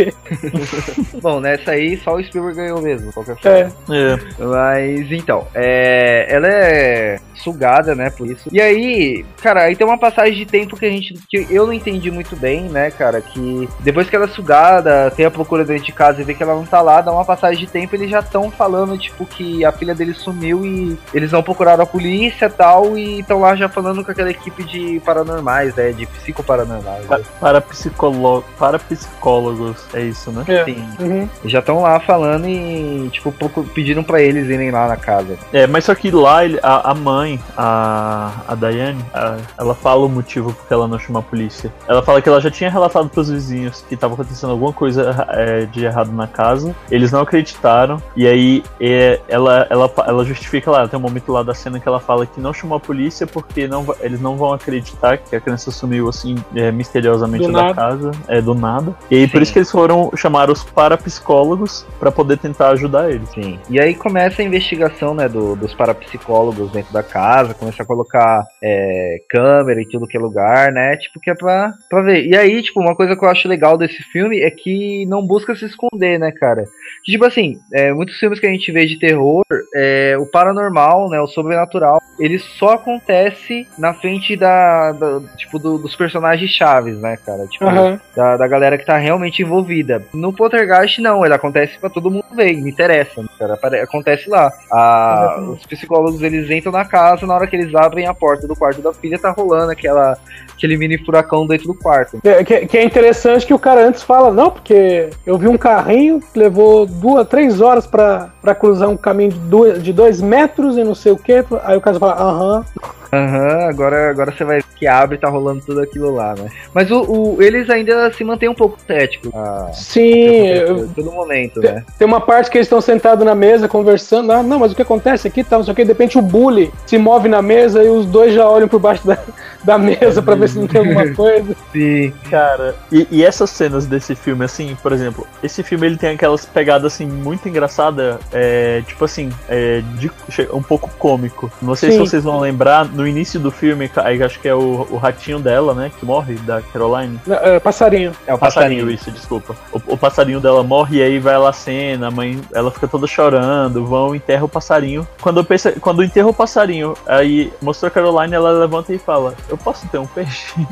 Bom, nessa aí só o Spielberg ganhou mesmo, qualquer forma. É. é, Mas então, é, ela é sugada, né, por isso. E aí, cara, aí tem uma passagem de tempo que a gente que eu não entendi muito bem, né, cara, que depois que ela é sugada, tem a procura dentro de casa e vê que ela não tá lá, dá uma passagem de tempo, eles já estão falando tipo que a filha dele sumiu e eles vão procurar a polícia e tal e estão lá já falando com aquela equipe de paranormais, né, de psicoparanormais. Né? pa- para, psicolo... para psicólogos, é isso, né? É. Sim. Uhum. Já estão lá falando e, tipo, pediram pra eles irem lá na casa. É, mas só que lá ele- a, a mãe, a, a Daiane, a- ela fala o motivo porque ela não chamou a polícia. Ela fala que ela já tinha relatado pros vizinhos que estava acontecendo alguma coisa é, de errado na casa. Eles não acreditaram. E aí é, ela, ela, ela justifica lá, tem um momento lá da cena que ela fala que não chamou a polícia porque não, eles não vão acreditar que a criança sumiu assim é, misteriosamente Do da nada. casa, é do nada. E aí por isso que eles foram chamar os parapsicólogos pra poder tentar ajudar eles. Sim. E aí começa a investigação, né, do- dos parapsicólogos dentro da casa, começa a colocar é, câmera em tudo que é lugar, né? Tipo, que é pra, pra ver. E aí, tipo, uma coisa que eu acho legal desse filme é que não busca se esconder, né, cara? Tipo assim, é, muitos filmes que a gente vê de terror, é, o paranormal, né, o sobrenatural, ele só acontece na frente da, da- tipo, do- dos personagens chaves, né, cara? Tipo, Aham. da, da galera que tá realmente envolvida. No Poltergeist, não, ele acontece pra todo mundo ver, me interessa, né, cara, acontece lá. A- os psicólogos, eles entram na casa, na hora que eles abrem a porta do quarto da filha, tá rolando aquela, aquele mini furacão dentro do quarto. Que, que- que é interessante que o cara antes fala, não, porque eu vi um carrinho levou duas, três horas pra cruzar um caminho de dois, de dois metros e não sei o que. Aí o cara fala, aham. Aham, agora, agora você vai que abre e tá rolando tudo aquilo lá, né? Mas o, o- eles ainda se mantêm um pouco céticos. a- Sim, a eu- todo momento, né? tem uma parte que eles estão sentados na mesa conversando. Ah, não, mas o que acontece aqui tá, não sei o que. De repente o bully se move na mesa e os dois já olham por baixo da, da mesa pra ver se não tem alguma coisa. Sim. Cara, e, e essas cenas desse filme, assim, por exemplo, esse filme ele tem aquelas pegadas assim muito engraçadas, é, tipo assim, é, de- um pouco cômico. Não sei se Sim. vocês vão lembrar, no início do filme, aí acho que é o, o ratinho dela, né, que morre, da Caroline. Não, é, passarinho. É o Passarinho, passarinho. isso, desculpa. O, o passarinho dela morre e aí vai lá a cena, a mãe, ela fica toda chorando, vão, enterra o passarinho. Quando, eu penso, quando enterra o passarinho, aí mostrou a Caroline, ela levanta e fala, eu posso ter um peixe?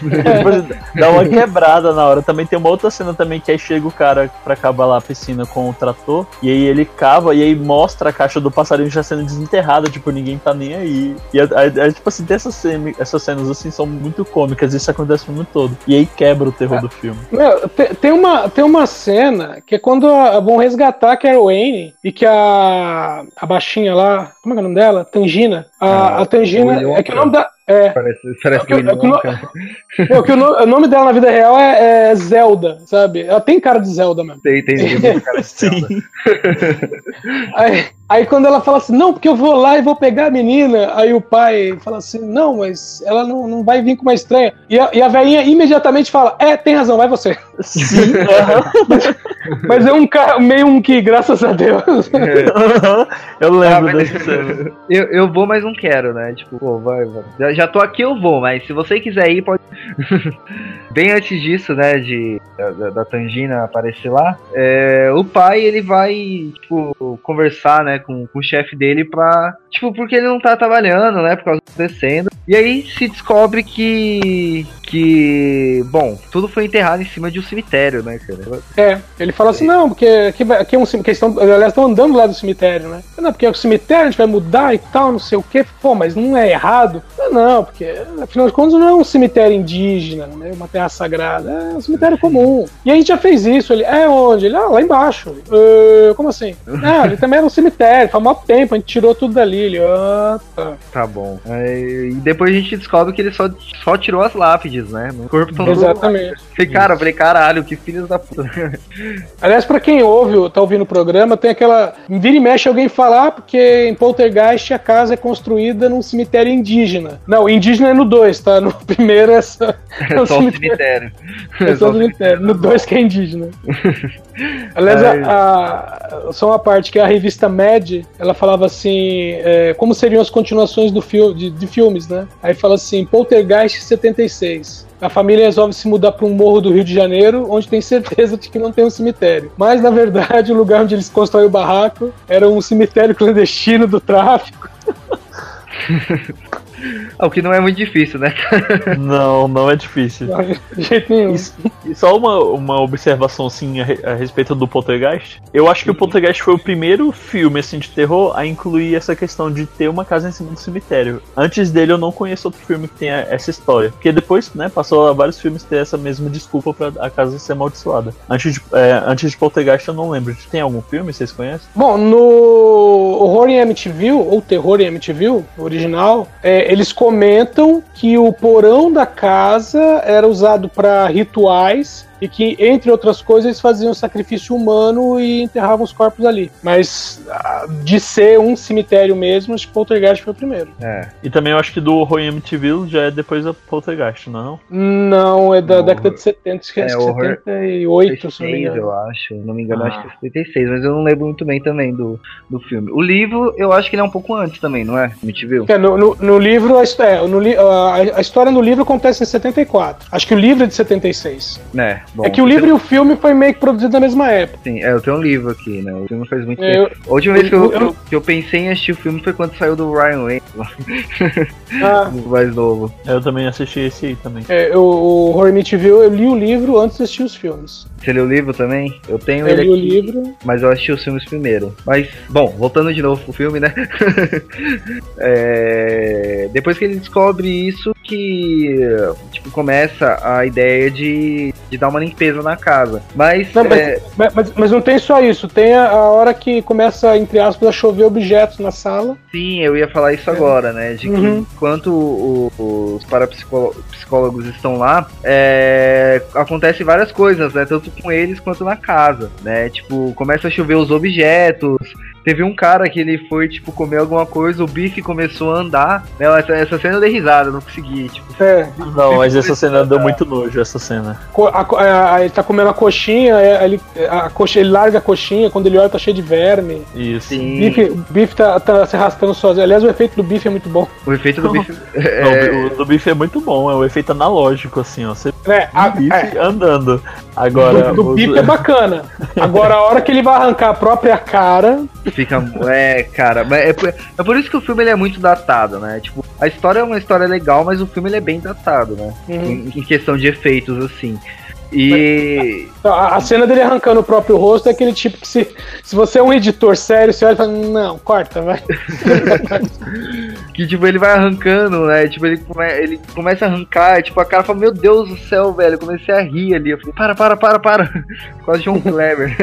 Depois dá uma quebrada na hora. Também tem uma outra cena também que aí chega o cara pra cavar lá a piscina com o trator, e aí ele cava e aí mostra a caixa do passarinho já sendo desenterrada, tipo, ninguém tá nem aí. E aí é, é, tipo assim, dessas essas cenas assim são muito cômicas, isso acontece o filme todo. E aí quebra o terror é. do filme. Meu, tem, tem, uma, tem uma cena que é quando a, vão resgatar a Carol Wayne e que a, a baixinha lá, como é, é o nome dela? Tangina. A, ah, a Tangina. É que o nome da. É. Parece, parece é, que, é, que, é, que o, nome, o nome dela na vida real é, é, Zelda, sabe? Ela tem cara de Zelda mesmo. Tem, tem, tem cara de Zelda. aí, aí quando ela fala assim, não, porque eu vou lá e vou pegar a menina, aí o pai fala assim, não, mas ela não, não vai vir com uma estranha. E a, e a velhinha imediatamente fala, é, tem razão, vai você. Sim, mas é um cara meio um que, graças a Deus. eu lembro ah, desse eu, eu vou, mas não quero, né? Tipo, pô, vai. Já, já tô aqui, eu vou, mas se você quiser ir, pode. Bem antes disso, né, de da, da Tangina aparecer lá, é, o pai ele vai tipo conversar, né, com, com o chefe dele pra tipo porque ele não tá trabalhando, né, por causa do descendo. E aí se descobre que que bom, tudo foi enterrado em cima de um cemitério, né, cara? É, ele fala assim, não, porque aqui, aqui é um cemitério, estão, aliás, estão andando lá do cemitério, né? Não, porque é o cemitério, a gente vai mudar e tal, não sei o quê. Pô, mas não é errado? Não, porque afinal de contas não é um cemitério indígena, né? Uma terra sagrada, é um cemitério comum. E a gente já fez isso. Ele, é onde? Ele, ah, lá embaixo. Uh, como assim? Ah, ele também era um cemitério, faz muito tempo, a gente tirou tudo dali. Ele, ah, tá. Tá bom. e depois a gente descobre que ele só, só tirou as lápides, né? No corpo todo Exatamente. Falei, cara, eu falei, caralho, que filhos da puta. Aliás, pra quem ouve, tá ouvindo o programa, tem aquela. Vira e mexe alguém falar, porque em Poltergeist a casa é construída num cemitério indígena. Não, indígena é no 2, tá? No primeiro é só. É, é só o cemitério. É só o cemitério. No 2 que é indígena. Aliás, a, a, só uma parte que a revista Mad, ela falava assim, é, como seriam as continuações do fil de, de filmes, né? Aí fala assim, Poltergeist 76. A família resolve se mudar para um morro do Rio de Janeiro, onde tem certeza de que não tem um cemitério. Mas, na verdade, o lugar onde eles constroem o barraco era um cemitério clandestino do tráfico. O que não é muito difícil, né? não, não é difícil. Não, de jeito nenhum. E, e só uma, uma observação assim a, a, respeito do Poltergeist. Eu acho que o Poltergeist foi o primeiro filme assim de terror a incluir essa questão de ter uma casa em cima do cemitério. Antes dele eu não conheço outro filme que tenha essa história. Porque depois, né, passou a vários filmes ter essa mesma desculpa para a casa ser amaldiçoada. Antes de, é, antes de Poltergeist eu não lembro. Tem algum filme vocês conhecem? Bom, no Horror em Amityville, ou Terror em Amityville, original, é, eles comentam que o porão da casa era usado para rituais e que, entre outras coisas, eles faziam sacrifício humano e enterravam os corpos ali. Mas ah, de ser um cemitério mesmo, acho que Poltergeist foi o primeiro. É. E também eu acho que do Roy Amityville já é depois da Poltergeist, não é não? é da década de 70, acho que é, 78, se não me engano. eu acho. Não me engano, ah. acho que é 76, mas eu não lembro muito bem também do, do filme. O livro, eu acho que ele é um pouco antes também, não é? Amityville? É, no, no, no livro, a, é, no, a, a história no livro acontece em 74. Acho que o livro é de 76. É. Bom, é que o livro e o filme foi meio que produzido na mesma época. Sim, é, eu tenho um livro aqui, né? O filme faz muito é, tempo. Eu, a última vez que eu, eu, que eu pensei em assistir o filme foi quando saiu do Ryan Reynolds. Ah. mais novo. Eu também assisti esse aí também. É, eu, o Horror Viu, eu li o livro antes de assistir os filmes. Você leu o livro também? Eu tenho eu ele li aqui, o livro. mas eu assisti os filmes primeiro. Mas, bom, voltando de novo pro filme, né? é, depois que ele descobre isso, que tipo, começa a ideia de, de dar uma limpeza na casa. Mas, não, é... mas, mas, mas, não tem só isso, tem a, a, hora que começa, entre aspas, a chover objetos na sala. Sim, eu ia falar isso é. agora, né? De que uhum. enquanto o, os parapsicólogos estão lá, é, acontece várias coisas, né? Tanto com eles quanto na casa, né? Tipo, começa a chover os objetos, Teve um cara que ele foi, tipo, comer alguma coisa, o bife começou a andar. Né? Essa, essa cena eu dei risada, não consegui, tipo. É. Não, mas essa cena deu muito nojo, essa cena. A, a, a, ele tá comendo a coxinha, é, ele, a coxa, ele larga a coxinha, quando ele olha tá cheio de verme. Isso. Sim. Bife, o bife tá, tá se arrastando sozinho. Aliás, o efeito do bife é muito bom. O efeito do bife. É... Não, o do bife é muito bom, é o efeito analógico, assim, ó. Você é, a, bife é. andando. Agora. Do, do bife é bacana. Agora, a hora que ele vai arrancar a própria cara. Fica. É, cara. É por, é por isso que o filme ele é muito datado, né? Tipo, a história é uma história legal, mas o filme ele é bem datado, né? Uhum. Em, em, questão de efeitos, assim. E. A, a cena dele arrancando o próprio rosto é aquele tipo que se, se você é um editor sério, você olha e fala, não, corta, vai. que tipo, ele vai arrancando, né? Tipo, ele, come, ele começa a arrancar, tipo, a cara fala, meu Deus do céu, velho. Eu comecei a rir ali. Eu falei, para, para, para, para. Quase John Kleber.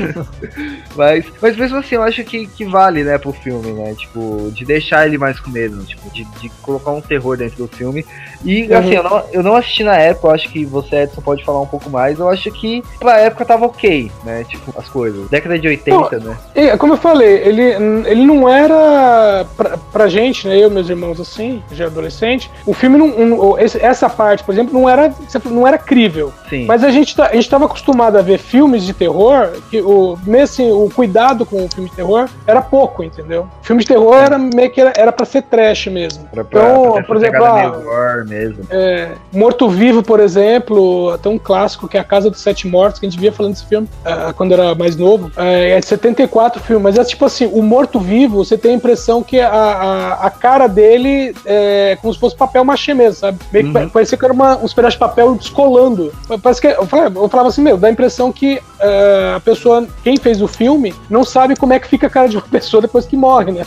mas, mas mesmo assim, eu acho que, que vale, né, pro filme, né? Tipo, de deixar ele mais com medo, tipo, de, de colocar um terror dentro do filme. E uhum. assim, eu não, eu não assisti na época, eu acho que você, Edson, pode falar um pouco mais. Eu acho que pra época tava ok, né? Tipo, as coisas. Década de 80, não, né? É, como eu falei, ele, ele não era pra, pra gente, né? Eu e meus irmãos assim, já adolescente. O filme não. Um, essa parte, por exemplo, não era, não era crível. Sim. Mas a gente, tá, a gente tava acostumado a ver filmes de terror que o, nesse, o cuidado com o filme de terror era pouco, entendeu? O filme de terror era meio que era, era pra ser trash mesmo. Pra, então, pra por exemplo, ah, mesmo. É, Morto Vivo, por exemplo, até um clássico que é A Casa dos Sete Mortos, que a gente via falando desse filme uh, quando era mais novo. Uh, é de 74 filme, mas é tipo assim, o Morto Vivo, você tem a impressão que a, a, a cara dele é como se fosse papel machê mesmo, sabe? Meio uhum. que parecia que era uma, uns pedaços de papel descolando. Parece que, eu, falava, eu falava assim, meu, dá a impressão que uh, a pessoa, quem fez o filme, não sabe como é que fica a cara de uma pessoa depois que morre, né?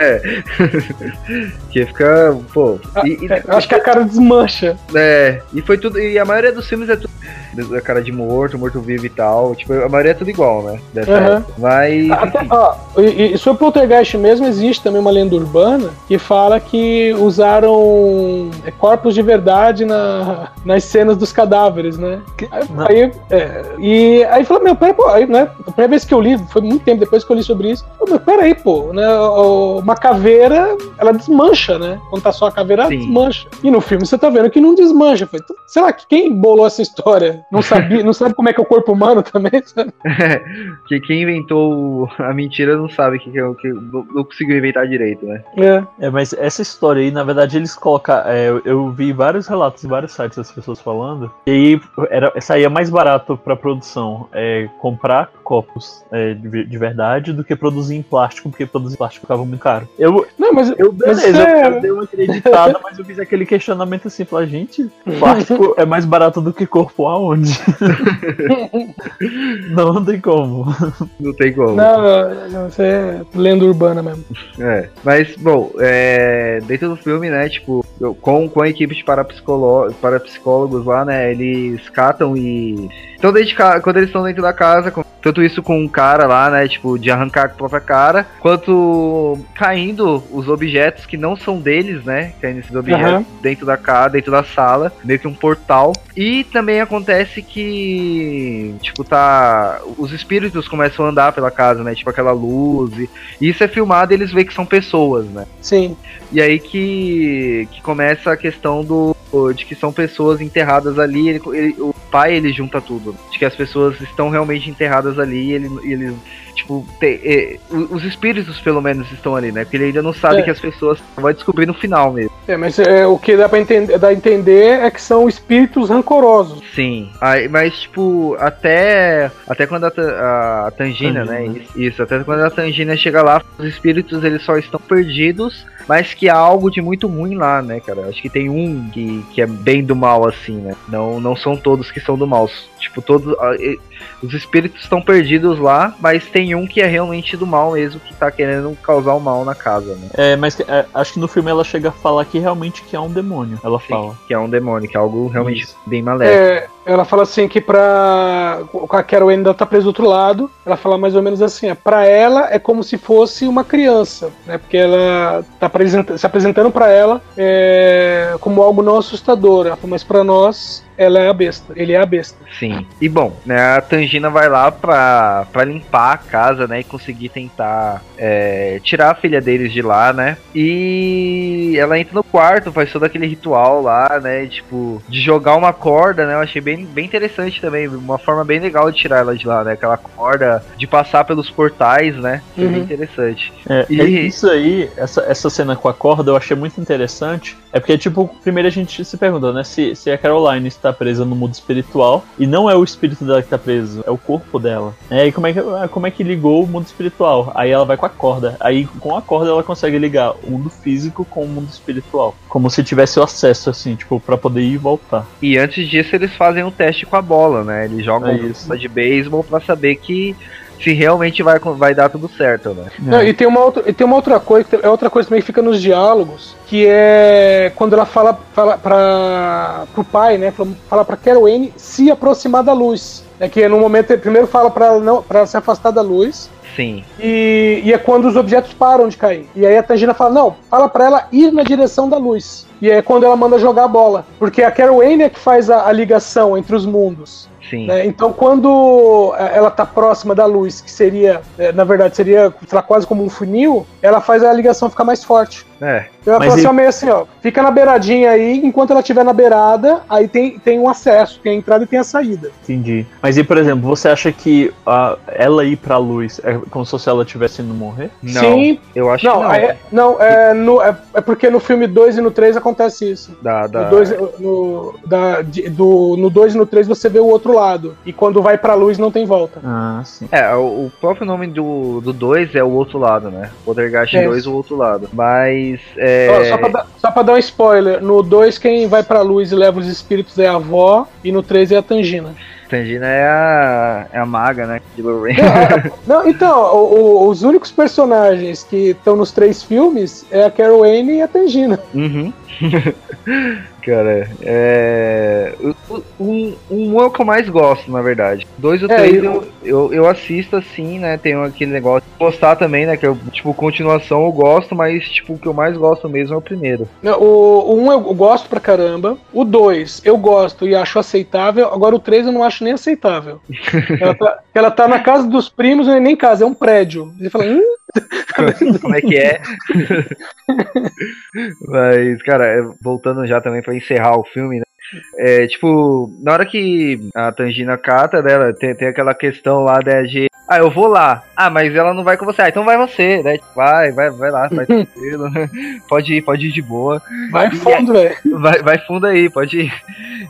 É. que fica, pô. E, e, é, acho que a cara desmancha. É, e foi tudo. E a maioria dos filmes é tudo. A cara de morto, morto-vivo e tal. Tipo, a maioria é tudo igual, né? Dessa uhum. Mas. Até, ó, e, e sobre Poltergeist mesmo, existe também uma lenda urbana que fala que usaram corpos de verdade na, nas cenas dos cadáveres, né? Aí, é, e aí falou, meu, pera, pô, aí, né? A primeira vez que eu li, foi muito tempo depois que eu li sobre isso. Pô, meu, pera aí, pô, né? Uma caveira, ela desmancha, né? Quando tá só a caveira, ela desmancha. E no filme você tá vendo que não desmancha. Foi, será que quem bolou essa história não sabia, não sabe como é que é o corpo humano também? É, que quem inventou a mentira não sabe que, que, que não conseguiu inventar direito, né? É. é, mas essa história aí, na verdade, eles colocam. É, eu, eu vi vários relatos em vários sites das pessoas falando. E aí era, saía mais barato pra produção é, comprar copos é, de, de, verdade do que produzir em plástico, porque produzir em plástico ficava muito caro. Eu, não, mas eu, beleza, mas é... eu, eu dei uma acreditada, mas eu fiz aquele questionamento assim, falar, gente, plástico é mais barato do que corpo aonde? não, não tem como. Não tem como. Não, não isso é lenda urbana mesmo. É, mas, bom, é, dentro do filme, né, tipo, com, com a equipe de parapsicólogos lá, né, eles catam e então, desde quando eles estão dentro da casa, tanto isso com um cara lá, né? Tipo, de arrancar a própria cara, quanto caindo os objetos que não são deles, né? Caindo esses objetos uhum. dentro da casa, dentro da sala, meio que um portal. E também acontece que, tipo, tá. Os espíritos começam a andar pela casa, né? Tipo, aquela luz. E, e isso é filmado e eles veem que são pessoas, né? Sim. E aí que, que começa a questão do de que são pessoas enterradas ali. Ele, ele, o pai ele junta tudo, de que as pessoas estão realmente enterradas ali. E ele, ele tipo, te, é, os espíritos pelo menos estão ali, né? Porque ele ainda não sabe é. que as pessoas vai descobrir no final mesmo. É, mas é, o que dá para entender, dá a entender é que são espíritos rancorosos. Sim, aí, mas tipo até até quando a, a, a Tangina, né? Isso, isso, até quando a Tangina chega lá, os espíritos eles só estão perdidos mas que há algo de muito ruim lá, né, cara? Acho que tem um que, que é bem do mal, assim, né? Não, não são todos que são do mal. Tipo, todos. Os espíritos estão perdidos lá, mas tem um que é realmente do mal mesmo, que tá querendo causar o mal na casa, né? É, mas é, acho que no filme ela chega a falar que realmente que é um demônio. Ela Sim, fala. Que é um demônio, que é algo realmente Isso. bem maléfico. É, ela fala assim que pra. A Carol ainda tá presa do outro lado. Ela fala mais ou menos assim: é, pra ela é como se fosse uma criança, né? Porque ela tá se apresentando para ela é, como algo não assustador. Mas para nós ela é a besta. Ele é a besta. Sim. E bom, né, a Tangina vai lá pra, pra limpar a casa, né? E conseguir tentar é, tirar a filha deles de lá, né? E ela entra no quarto, faz todo aquele ritual lá, né? Tipo, de jogar uma corda, né? Eu achei bem, bem interessante também. Uma forma bem legal de tirar ela de lá, né? Aquela corda de passar pelos portais, né? Foi uhum. bem interessante. É, e... é isso aí, essa, essa cena com a corda eu achei muito interessante. É porque, tipo, primeiro a gente se perguntou, né? Se, se a Caroline está tá presa no mundo espiritual e não é o espírito dela que tá preso, é o corpo dela. É, e como é que, ah, como é que ligou o mundo espiritual? Aí ela vai com a corda. Aí com a corda ela consegue ligar o mundo físico com o mundo espiritual. Como se tivesse o acesso, assim, tipo, para poder ir e voltar. E antes disso eles fazem um teste com a bola, né? Eles jogam É de beisebol pra saber que se realmente vai, vai dar tudo certo, né? Não, e, tem uma outra, e tem uma outra coisa, que é outra coisa também que fica nos diálogos, que é quando ela fala, fala para pro pai, né? Fala, pra Carol Anne se aproximar da luz. É que no momento ele primeiro fala pra ela não para se afastar da luz. Sim. E, e é quando os objetos param de cair. E aí a Tangina fala: não, fala pra ela ir na direção da luz. E é quando ela manda jogar a bola. Porque a Carol Anne é que faz a, a ligação entre os mundos. Sim. né? Então, quando é, ela tá próxima da luz, que seria, é, na verdade, seria lá, quase como um funil, ela faz a ligação ficar mais forte. É. Então ela fala assim, e- ó, meio assim, ó, fica na beiradinha aí, enquanto ela estiver na beirada, aí tem, tem um acesso, tem a entrada e tem a saída. Entendi. Mas e, por exemplo, você acha que ah, ela ir pra luz é como se fosse ela estivesse indo morrer? Não. Sim, Eu acho não, que não. é, não é, no- é, é porque no filme 2 e no 3 acontece isso. Da, da... No 2 no, da- de- do- no dois e no 3 você vê o outro lado. E quando vai pra luz não tem volta. Ah, sim. É, o, o próprio nome do 2 do dois é o outro lado, né? Poltergeist É. 2 o outro lado. Mas. É... só, pra dar, só pra dar um spoiler, no 2 quem vai pra luz e leva os espíritos é a avó, e no 3 é a Tangina. Tangina é a, é a maga, né? De Lorraine. Não, então, o- o- os únicos personagens que estão nos três filmes é a Carol Anne e a Tangina. Uhum. Cara, é. Um, um é o que eu mais gosto, na verdade. Dois ou É, três eu- eu, eu, assisto assim, né? Tem aquele negócio de gostar também, né? Que eu, tipo, continuação eu gosto, mas, tipo, o que eu mais gosto mesmo é o primeiro. Não, O, o 1 eu gosto pra caramba, o 2 eu gosto e acho aceitável, agora o 3 eu não acho nem aceitável. ela, tá, ela tá na casa dos primos, não é nem casa, é um prédio. Você fala, hum? Como é que é? Mas, cara, é, voltando já também pra encerrar o filme, né? É, tipo, na hora que a Tangina cata dela, tem, tem aquela questão lá né, de. Ah, eu vou lá. Ah, mas ela não vai com você. Ah, então vai você, né? Tipo, Vai, vai, vai lá, vai tranquilo. pode ir, pode ir de boa. Vai fundo, velho. Vai, vai fundo aí, pode ir.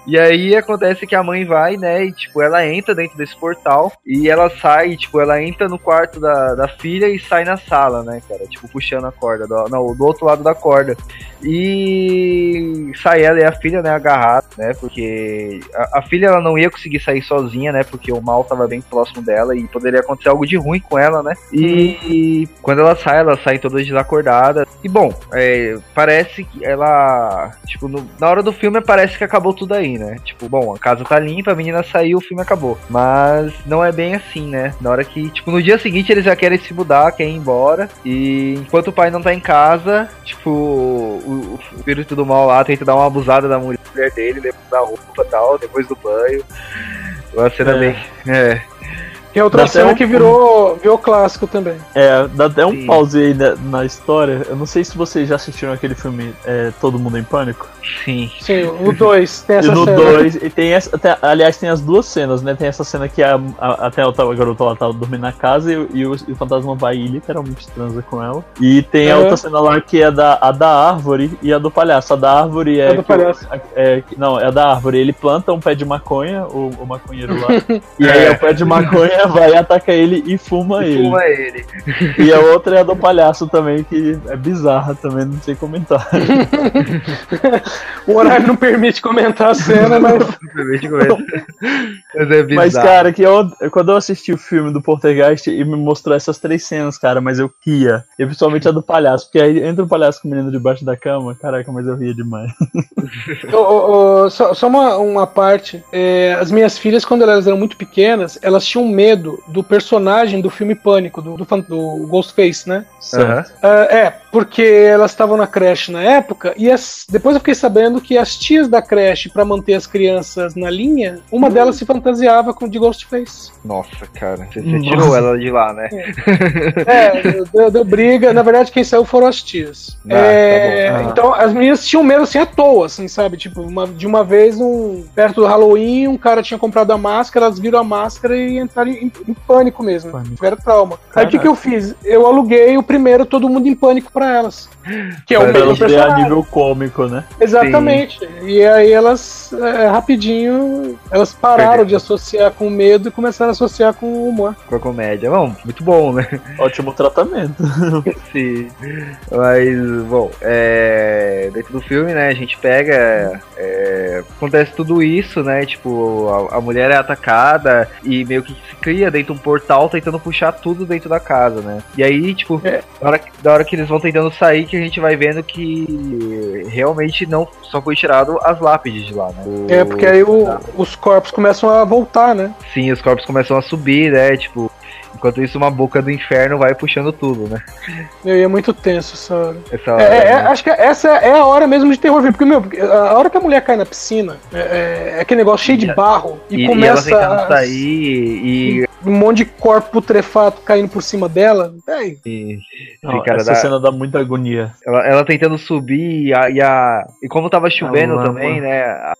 E aí acontece que a mãe vai, né? E tipo, ela entra dentro desse portal e ela sai, tipo, ela entra no quarto da, da filha e sai na sala, né, cara? Tipo, puxando a corda, do, não, do outro lado da corda. E sai ela e a filha, né, agarrada, né? Porque a, a filha ela não ia conseguir sair sozinha, né? Porque o mal tava bem próximo dela e poderia acontecer algo de ruim com ela, né? E quando ela sai, ela sai toda desacordada. E bom, é, parece que ela. Tipo, no- na hora do filme parece que acabou tudo aí, né? Tipo, bom, a casa tá limpa, a menina saiu, o filme acabou. Mas não é bem assim, né? Na hora que, tipo, no dia seguinte eles já querem se mudar, querem ir embora. E enquanto o pai não tá em casa, tipo, o, o espírito do mal lá tenta dar uma abusada da mulher dele, levando da roupa e tal, depois do banho. Uma cena É. bem. É. Que é outra Dá cena um- que virou, virou clássico também. É, dá até um Sim. pause aí na, na história. Eu não sei se vocês já assistiram aquele filme é, Todo Mundo em Pânico. Sim. Sim, no 2 tem E essa no cena. 2, e tem essa. até- aliás, tem as duas cenas, né? Tem essa cena que a, a, até a, a garota lá tava dormindo na casa e, o- e o, e o fantasma vai e literalmente transa com ela. E tem a Uhum. outra cena lá que é da, a da árvore e a do palhaço. A da árvore é. A do que o- palhaço. é não, é a da árvore. Ele planta um pé de maconha, o, o maconheiro lá. e aí É. o pé de maconha vai, ataca ele e fuma ele. Fuma ele. E a outra é a do palhaço também, que é bizarra também, não sei comentar. O horário não permite comentar a cena, mas Simplesmente começa. Mas é bizarro. Mas, cara, que eu, quando eu assisti o filme do Poltergeist e me mostrou essas três cenas, cara, mas eu ria. E principalmente a do palhaço, porque aí entra o palhaço com o menino debaixo da cama, caraca, mas eu ria demais. Ô, ô, ô, só, só uma, uma parte. É, as minhas filhas, quando elas eram muito pequenas, elas tinham medo do personagem do filme Pânico, do, do, do Ghostface, né? Aham. Ah, é, porque elas estavam na creche na época, e as- depois eu fiquei sabendo que as tias da creche, pra manter as crianças na linha, uma delas se fantasiava com de Ghostface. Nossa, cara. Você, você Nossa. tirou ela de lá, né? É, deu, deu briga. Na verdade, quem saiu foram as tias. Ah, É, tá bom. Ah. Então, as meninas tinham medo assim à toa, assim, sabe? Tipo, uma- de uma vez, um, perto do Halloween, um cara tinha comprado a máscara, elas viram a máscara e entraram em, em pânico mesmo. Pânico. Tiveram trauma. Aí o que, Caraca. que eu fiz? Eu aluguei o primeiro Todo Mundo em Pânico pra elas. Que é Pra o mesmo elas ver a personagem. nível cômico, né? Exatamente. E aí elas, é, rapidinho, elas pararam Perdeu. de associar com medo e começaram a associar com o humor. Com a comédia. Bom, muito bom, né? Ótimo tratamento. Sim. Mas, bom, é, dentro do filme, né, a gente pega. é, acontece tudo isso, né? Tipo, a, a mulher é atacada e meio que se cria dentro de um portal tentando puxar tudo dentro da casa, né? E aí, tipo, É. na, hora, que- da hora que eles vão tentando sair, que a gente vai vendo que realmente não só foi tirado as lápides de lá, né? O- É, porque aí o- os corpos começam a voltar, né? Sim, os corpos começam a subir, né? Tipo. Enquanto isso, uma boca do inferno vai puxando tudo, né? E aí é muito tenso essa hora. Essa É, hora, é, é, né? acho que essa é a hora mesmo de terror, porque, meu, a hora que a mulher cai na piscina, é, é- é aquele negócio cheio de barro e, E, e ela começa tentando a- sair e, um monte de corpo putrefato caindo por cima dela. É, e- Não, cara, essa dá- cena dá muita agonia. ela, ela tentando subir e a, e a- e como tava chovendo lama. também, né? A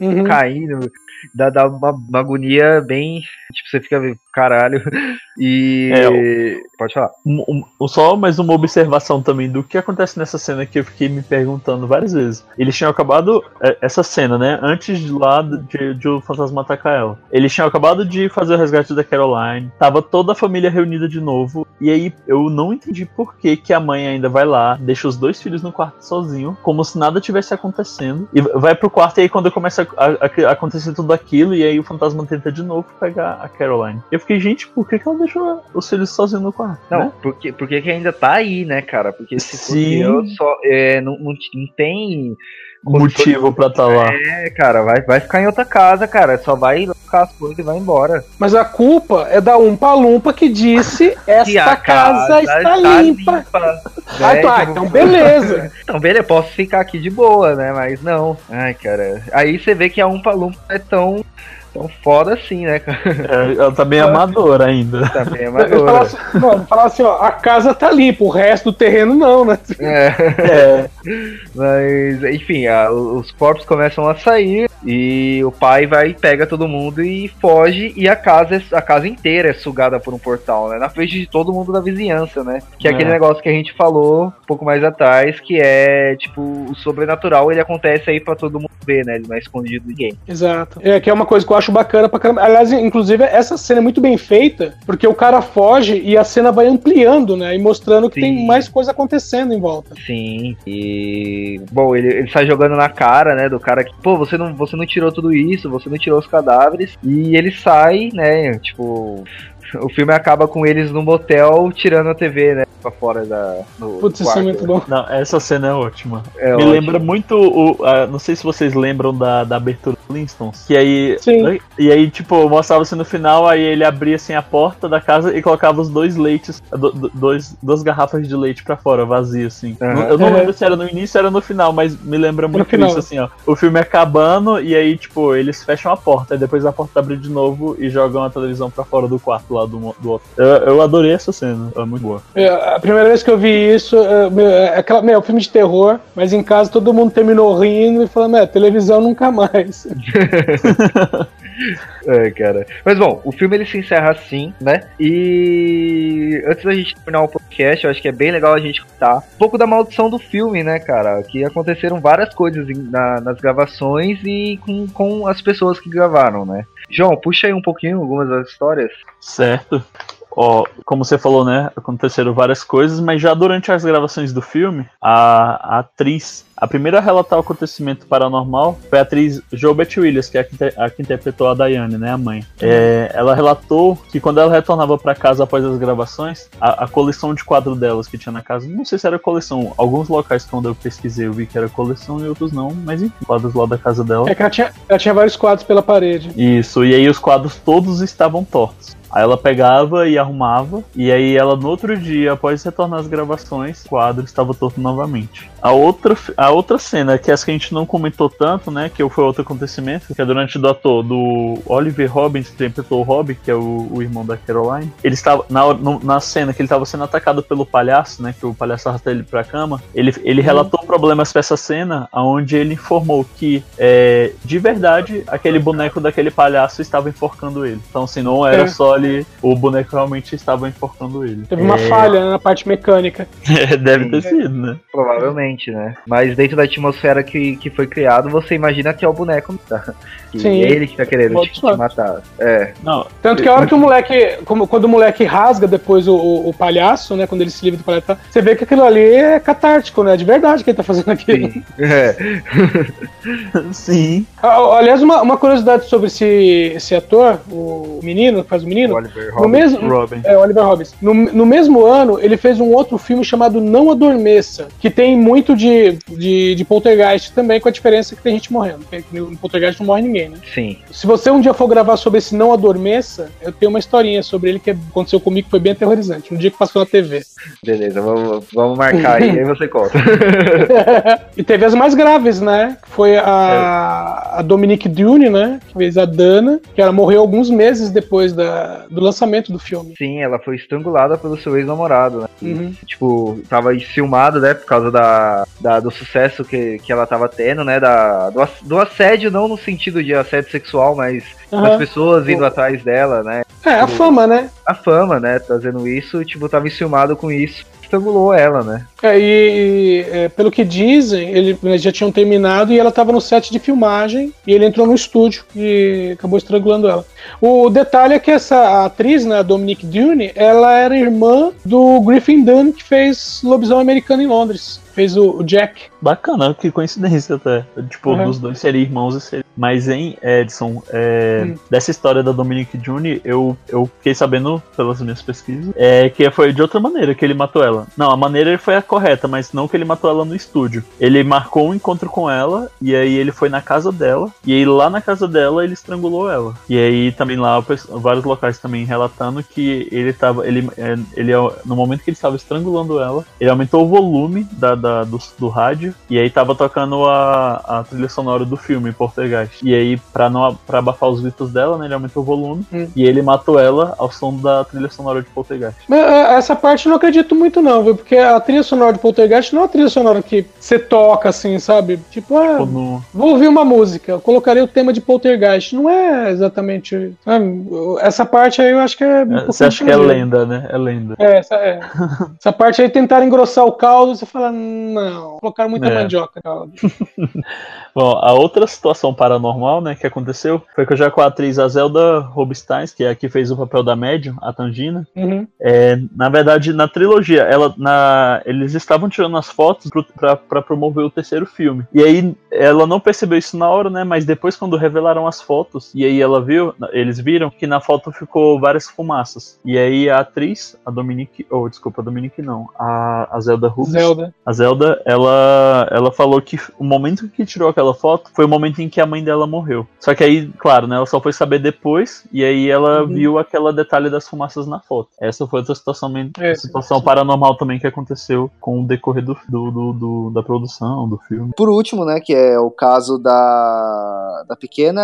uhum. caindo, dá, dá uma, uma agonia bem. Tipo, você fica caralho. E. É, Pode falar. Um- um- só mais uma observação também do que acontece nessa cena que eu fiquei me perguntando várias vezes. Eles tinham acabado. é, Essa cena, né? Antes de lá de, de o fantasma atacar ela. Eles tinham acabado de fazer o resgate da Caroline. Tava toda a família reunida de novo. E aí eu não entendi por que, que a mãe ainda vai lá, deixa os dois filhos no quarto sozinho, como se nada tivesse acontecendo. E vai pro quarto e aí quando começa a, a- a acontecer tudo aquilo, e aí o fantasma tenta de novo pegar a Caroline. Eu fiquei, gente, por que, que ela deixou os filhos sozinhos no quarto? Não, né? porque, porque que ainda tá aí, né, cara? Porque se Sim. eu, só, é, não, não, não tem. Motivo pra estar lá. É, cara, vai, vai ficar em outra casa, cara. Só vai ficar as coisas e vai embora. Mas a culpa é da Umpa Lumpa que disse esta Que a casa, está limpa. Ah, né? tá, Tipo, então beleza. Então, beleza, posso ficar aqui de boa, né? Mas não. Ai, cara. Aí você vê que a Umpa Lumpa é tão, tão foda assim, né, cara? É, ela tá bem amadora ainda. Também é Ele falava amadora. assim, falava assim, ó, a casa tá limpa, o resto do terreno não, né? É, É, mas, enfim, a- os corpos começam a sair e o pai vai, pega todo mundo e foge e a casa, é- a casa inteira é sugada por um portal, né? Na frente de todo mundo da vizinhança, né? Que é, É. aquele negócio que a gente falou um pouco mais atrás, que é, tipo, o sobrenatural, ele acontece aí pra todo mundo ver, né? Ele não é escondido de ninguém. Exato. É, que é uma coisa que eu acho bacana pra caramba. Aliás, inclusive, essa cena é muito bem feita, porque o cara foge e a cena vai ampliando, né? E mostrando que Sim. tem mais coisa acontecendo em volta. Sim, e bom, ele, ele sai jogando na cara, né, do cara que, pô, você não, você não tirou tudo isso, você não tirou os cadáveres, e ele sai, né, tipo, o filme acaba com eles no motel tirando a TV, né, pra fora da no Putz, isso é quarto. muito bom. não, essa cena é ótima. É Me ótimo. lembra muito o. a- não sei se vocês lembram da, da abertura do Flintstones. Que aí. Sim. E aí, tipo, mostrava assim no final, aí ele abria assim a porta da casa e colocava os dois leites, do- do- dois, duas garrafas de leite pra fora, vazio, assim. Não- Eu não Uhum. lembro se era no início ou era no final, mas me lembra muito final. isso, assim, ó. O filme acabando e aí, tipo, eles fecham a porta, e depois a porta abre de novo e jogam a televisão pra fora do quarto lá do, mo- do outro. Eu, eu adorei essa cena, é muito boa. É, a primeira vez que eu vi isso, é, meu, é aquela, meu, é filme de terror, mas em casa todo mundo terminou rindo e falando, é, televisão nunca mais. É, cara. Mas bom, o filme ele se encerra assim, né? E antes da gente terminar o podcast, eu acho que é bem legal a gente contar um pouco da maldição do filme, né, cara? Que aconteceram várias coisas na- nas gravações e com, com as pessoas que gravaram, né? João, puxa aí um pouquinho algumas das histórias. Certo. Ó, como você falou, né? Aconteceram várias coisas, mas já durante as gravações do filme, a, a atriz, a primeira a relatar o acontecimento paranormal foi a atriz Jobert Williams, que é a que, a que interpretou a Diane, né? A mãe. É, ela relatou que quando ela retornava para casa após as gravações, a, a coleção de quadros delas que tinha na casa, não sei se era coleção, alguns locais quando eu pesquisei eu vi que era coleção e outros não, mas enfim, quadros lá da casa dela. É que ela tinha, ela tinha vários quadros pela parede. Isso, e aí os quadros todos estavam tortos. Aí ela pegava e arrumava, e aí ela no outro dia, após retornar às gravações, o quadro estava torto novamente. A outra, a, outra cena, que é essa que a gente não comentou tanto, né? Que foi outro acontecimento, que é durante do ator do Oliver Robbins, que interpretou o Robbie, que é o, o irmão da Caroline. Ele estava, na, na cena que ele estava sendo atacado pelo palhaço, né? Que o palhaço arrastou ele pra cama, ele, ele uhum. relatou problemas pra essa cena, onde ele informou que, é, de verdade, aquele boneco daquele palhaço estava enforcando ele. Então, assim, não era é. só ali, o boneco realmente estava enforcando ele. Teve uma é... falha na parte mecânica. Deve ter sido, né? Provavelmente, né? Mas dentro da atmosfera que, que foi criado, você imagina que é o boneco tá? que Sim. é ele que tá querendo te, te, matar. É. Não. Tanto que a hora que o moleque, como, quando o moleque rasga depois o, o, o palhaço, né? Quando ele se livra do palhaço, você vê que aquilo ali é catártico, né? De verdade que ele tá fazendo aquilo. Sim. É. Sim. Aliás, uma, uma curiosidade sobre esse, esse ator, o menino, que faz o menino. Oliver Robbins. No mesmo, Robin. É, Oliver Robbins. No, no mesmo ano, ele fez um outro filme chamado Não Adormeça, que tem muito de, de, de poltergeist também, com a diferença que tem gente morrendo. No poltergeist não morre ninguém, né? Sim. Se você um dia for gravar sobre esse Não Adormeça, eu tenho uma historinha sobre ele que aconteceu comigo que foi bem aterrorizante. Um dia que passou na TV. Beleza, vamos, vamos marcar aí, aí você conta. e teve as mais graves, né? Foi a, a Dominique Dune, né? Que fez a Dana, que ela morreu alguns meses depois da, do lançamento do filme. Sim, ela foi estrangulada pelo seu ex-namorado, né? Uhum. Tipo, tava filmado, né? Por causa da, da, do sucesso que, que ela tava tendo, né? Da, do, do assédio, não no sentido de assédio sexual, mas uhum. das pessoas indo atrás dela, né? É, a tipo, fama, né? A fama, né? Trazendo isso, tipo, tava enciumado com isso estrangulou ela, né? É, e, é, pelo que dizem, ele, eles já tinham terminado e ela estava no set de filmagem e ele entrou no estúdio e acabou estrangulando ela. O detalhe é que essa atriz, né, Dominique Dune, ela era irmã do Griffin Dunne que fez Lobisomem Americano em Londres fez o, Jack. Bacana, que coincidência até. Tipo, uhum. dos dois serem irmãos e serem. Mas em Edson, é, hum. dessa história da Dominique June, eu, eu fiquei sabendo pelas minhas pesquisas é, que foi de outra maneira que ele matou ela. Não, a maneira foi a correta, mas não que ele matou ela no estúdio. Ele marcou um encontro com ela, e aí ele foi na casa dela, e aí lá na casa dela ele estrangulou ela. E aí também lá, vários locais também relatando que ele tava. Ele, é, ele, no momento que ele estava estrangulando ela, ele aumentou o volume da, da, do, do rádio, e aí tava tocando a, a trilha sonora do filme português. E aí, pra, não, pra abafar os gritos dela, né, ele aumentou o volume, hum. e ele matou ela ao som da trilha sonora de Poltergeist. É, essa parte eu não acredito muito não, viu? Porque a trilha sonora de Poltergeist não é uma trilha sonora que você toca assim, sabe? Tipo, ah, tipo no... vou ouvir uma música, eu colocarei o tema de Poltergeist. Não é exatamente... essa parte aí eu acho que é... Um é, você acha que é lenda, né? É lenda. É, essa, é. essa parte aí tentaram engrossar o caldo, você fala, não, colocaram muita é. mandioca. Bom, a outra situação paranormal, né, que aconteceu foi que já com a atriz a Zelda Robstein, que é a que fez o papel da médium, a Tangina, uhum. é, na verdade, na trilogia, ela, na, eles estavam tirando as fotos para promover o terceiro filme. E aí ela não percebeu isso na hora, né, mas depois quando revelaram as fotos, e aí ela viu, eles viram que na foto ficou várias fumaças. E aí a atriz, a Dominique, ou oh, desculpa, a Dominique não, a, a Zelda Rubens, Zelda. a Zelda, ela, ela falou que o momento que tirou aquela aquela foto foi o momento em que a mãe dela morreu. Só que aí, claro, né, ela só foi saber depois, e aí ela uhum. viu aquela detalhe das fumaças na foto. Essa foi outra situação, é, situação paranormal também que aconteceu com o decorrer do, do, do, do, da produção, do filme. Por último, né, que é o caso da, da pequena.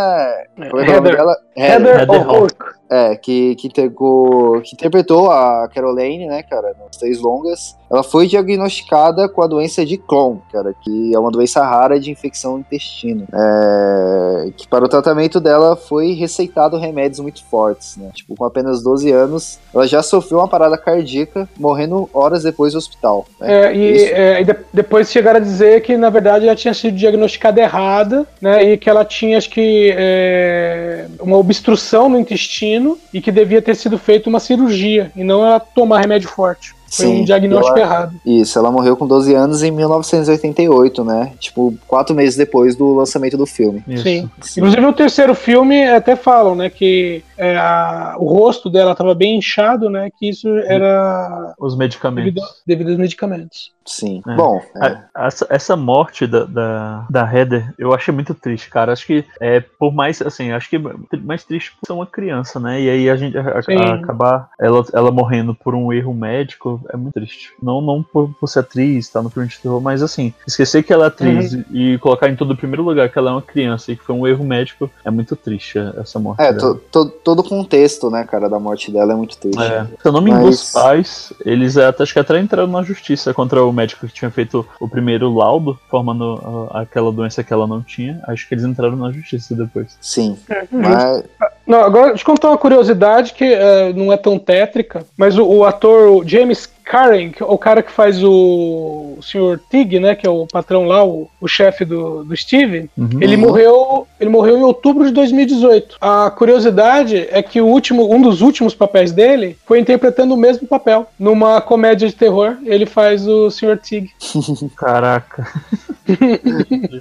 É, Heather, dela? Heather, Heather Hawk. É, que, que, entregou, que interpretou a Caroline, né, cara, nas três longas. Ela foi diagnosticada com a doença de Crohn, cara, que é uma doença rara de infecção no intestino. É, que para o tratamento dela foi receitado remédios muito fortes, né? Tipo, com apenas 12 anos, ela já sofreu uma parada cardíaca, morrendo horas depois do hospital. Né? É, e, é, e de, depois chegaram a dizer que, na verdade, ela tinha sido diagnosticada errada, né? E que ela tinha, acho que, é, uma obstrução no intestino e que devia ter sido feita uma cirurgia e não ela tomar remédio forte. Foi Sim, um diagnóstico ela, errado. Isso, ela morreu com 12 anos em 1988, né? Tipo, quatro meses depois do lançamento do filme. Sim. Sim. Inclusive, no terceiro filme até falam, né, que é, a, o rosto dela estava bem inchado, né? Que isso era. Os medicamentos. Devido, devido aos medicamentos. Sim. É. Bom, é, A- Essa, essa morte da, da, da Heather, eu achei muito triste, cara. Acho que, é, por mais, assim, acho que é mais triste por ser uma criança, né? E aí a gente a- a- acabar ela, ela morrendo por um erro médico é muito triste. Não, não por, por ser atriz, tá no filme de terror, mas assim, esquecer que ela é atriz e colocar em todo o primeiro lugar que ela é uma criança e que foi um erro médico é muito triste essa morte. é to- to- todo o contexto, né, cara, da morte dela é muito triste. É. Se eu não me engano, Mas- os pais, eles é, até, acho que até entraram na justiça contra o médico que tinha feito o primeiro laudo, formando ah, aquela doença que ela não tinha. Acho que eles entraram na justiça depois. Sim. Uhum. Mas, Não, agora deixa eu contar uma curiosidade que eh, não é tão tétrica, mas o, o ator o James Karen, o cara que faz o, o Sr. Tig, né, que é o patrão lá, o, o chefe do, do Steve, Uhum. ele morreu, ele morreu em outubro de 2018. A curiosidade é que o último, um dos últimos papéis dele foi interpretando o mesmo papel numa comédia de terror. Ele faz o Sr. Tig. Caraca.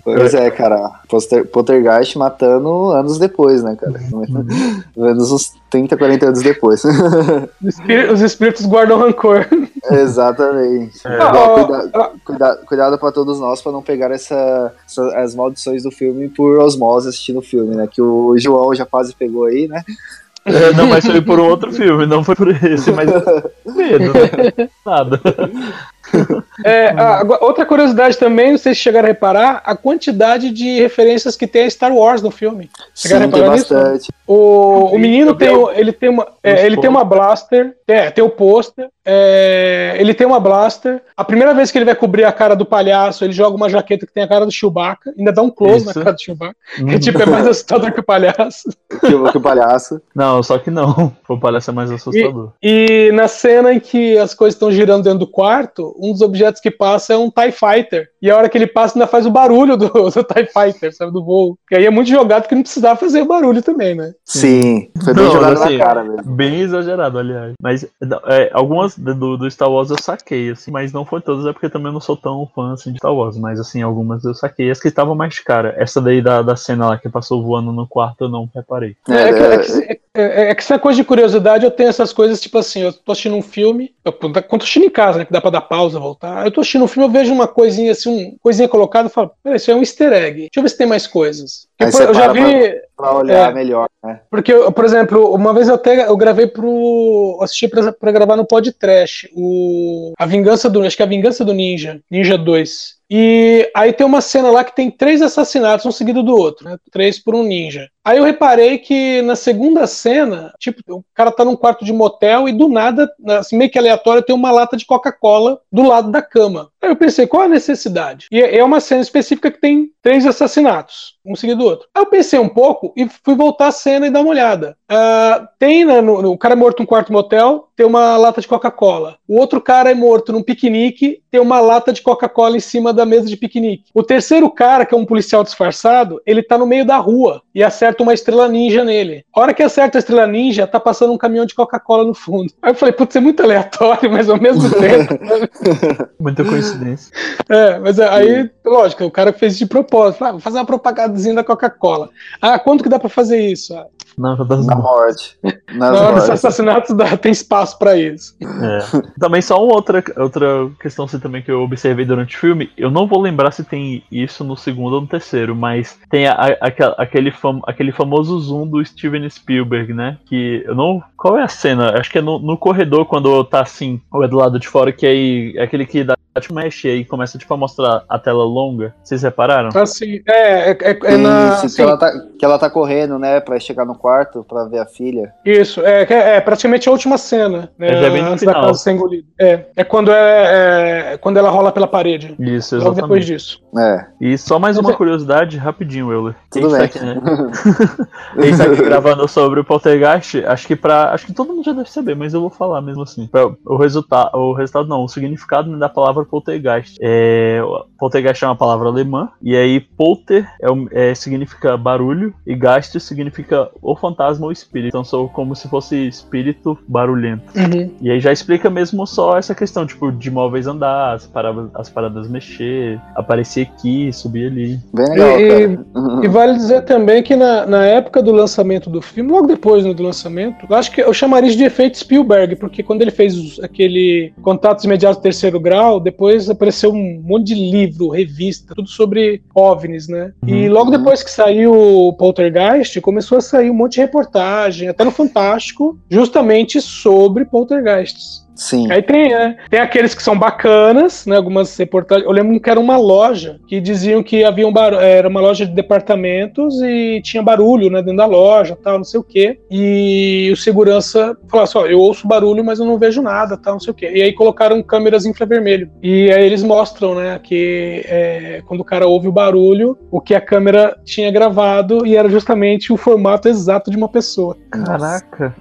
pois é, cara. Poster, Poltergeist matando anos depois, né, cara? Menos uns 30, 40 anos depois. Os espí- Os espíritos guardam rancor. Exatamente. Ah, Bom, ó, cuida- ah, cuida- cuidado pra todos nós pra não pegar essa, essa- as maldições do filme por osmose assistindo o filme, né? Que o João já quase pegou aí, né? É, não, mas foi por um outro filme, não foi por esse, mas medo, né? Nada. É, a- agora, outra curiosidade também, não sei se chegaram a reparar, a quantidade de referências que tem a Star Wars no filme. Chegaram a Sim, tem reparar nisso? bastante. O, o menino tem, ele tem uma, é, ele tem uma blaster, é, tem o pôster, é, ele tem uma blaster. A primeira vez que ele vai cobrir a cara do palhaço, ele joga uma jaqueta que tem a cara do Chewbacca, ainda dá um close na Isso. cara do Chewbacca, Uhum. que tipo, é mais assustador que o palhaço. Que, que o palhaço. Não, só que não. O palhaço é mais assustador. E na cena em que as coisas estão girando dentro do quarto, um dos objetos que passa é um TIE Fighter. E a hora que ele passa ainda faz o barulho do, do TIE Fighter, sabe, do voo. E aí é muito jogado que não precisava fazer o barulho também, né? Sim, foi bem Não, jogado assim, na cara mesmo. Bem exagerado, aliás. Mas é, algumas do, do Star Wars eu saquei, assim, mas não foi todas, é porque também eu não sou tão fã assim, de Star Wars. Mas assim, algumas eu saquei. As que estavam mais de cara. Essa daí da, da cena lá que passou voando no quarto, eu não reparei. É, É, que, é, é, que, é- é que se é coisa de curiosidade, eu tenho essas coisas, tipo assim, eu tô assistindo um filme, quando assistindo em casa, né, que dá pra dar pausa, voltar, eu tô assistindo um filme, eu vejo uma coisinha assim, um, coisinha colocada, eu falo, peraí, isso é um easter egg, deixa eu ver se tem mais coisas. Aí eu já vi, pra olhar É. melhor, né? porque, eu, por exemplo, uma vez eu até eu gravei pro, assisti pra, pra gravar no Pod Trash, o, a Vingança do, acho que é a Vingança do Ninja, Ninja 2. E aí tem uma cena lá que tem três assassinatos, um seguido do outro, né? Três por um ninja. Aí eu reparei que na segunda cena, tipo, o cara tá num quarto de motel e do nada, assim, meio que aleatório, tem uma lata de Coca-Cola do lado da cama. Aí eu pensei, qual a necessidade? E é uma cena específica que tem três assassinatos, um seguido do outro. Aí eu pensei um pouco e fui voltar a cena e dar uma olhada. Ah, tem, né, no, no- o cara é morto num quarto de motel, tem uma lata de Coca-Cola. O outro cara é morto num piquenique, tem uma lata de Coca-Cola em cima da mesa de piquenique. O terceiro cara, que é um policial disfarçado, ele tá no meio da rua e acerta uma estrela ninja nele. A hora que acerta a estrela ninja, tá passando um caminhão de Coca-Cola no fundo. Aí eu falei, putz, é muito aleatório, mas ao mesmo tempo. Muita coincidência. É, mas aí, lógico, o cara fez de propósito. Ah, vou fazer uma propagandazinha da Coca-Cola. Ah, quanto que dá pra fazer isso? Ah, Não, das Na morte. Nas na hora dos assassinatos dá, tem espaço pra isso. É. Também só uma outra, outra questão assim, também que eu observei durante o filme. Eu não vou lembrar se tem isso no segundo ou no terceiro, mas tem a- a- aquele, fam- aquele famoso zoom do Steven Spielberg, né? Que eu não. Qual é a cena? Acho que é no, no corredor quando tá assim, ou é do lado de fora, que aí é aquele que dá tipo mexe e aí começa tipo a mostrar a tela longa. Vocês repararam? Assim, é, é, é, é na. Isso, que, ela tá, que ela tá correndo, né, pra chegar no quarto pra ver a filha. Isso, é, é, é praticamente a última cena, né? É, já bem no antes da final. casa ser engolida. É, é quando, é, é quando ela rola pela parede. Isso, Logo depois exatamente. disso. É, E só mais uma é- curiosidade, rapidinho, Euler. Tudo Quem bem. está aqui, né? Quem está aqui gravando sobre o Poltergeist, acho que acho que todo mundo já deve saber, mas eu vou falar mesmo assim. O resultado, o resultado não, o significado da palavra Poltergeist. É, poltergeist é uma palavra alemã e aí Polter é, é, significa barulho e Geist significa o- fantasma ou espírito. Então sou como se fosse espírito barulhento. Uhum. E aí já explica mesmo só essa questão, tipo, de móveis andar, as paradas, as paradas mexer, aparecer aqui, subir ali. Bem legal, E- cara. E vale dizer também que na, na época do lançamento do filme, logo depois né, do lançamento, eu acho que eu chamaria de efeito Spielberg, porque quando ele fez aquele Contatos Imediatos Terceiro Grau, depois apareceu um monte de livro, revista, tudo sobre OVNIs, né? E Uhum. logo depois que saiu o Poltergeist, começou a sair um monte de reportagem, até no Fantástico, justamente sobre poltergeists. Sim. Aí tem, né? Tem aqueles que são bacanas, né? Algumas reportagens. Eu lembro que era uma loja que diziam que havia um bar... era uma loja de departamentos e tinha barulho, né? Dentro da loja, tal, não sei o quê. E o segurança falou assim: ó, eu ouço barulho, mas eu não vejo nada, tal, não sei o quê. E aí colocaram câmeras infravermelho. E aí eles mostram, né? Que é, quando o cara ouve o barulho, o que a câmera tinha gravado e era justamente o formato exato de uma pessoa. Caraca.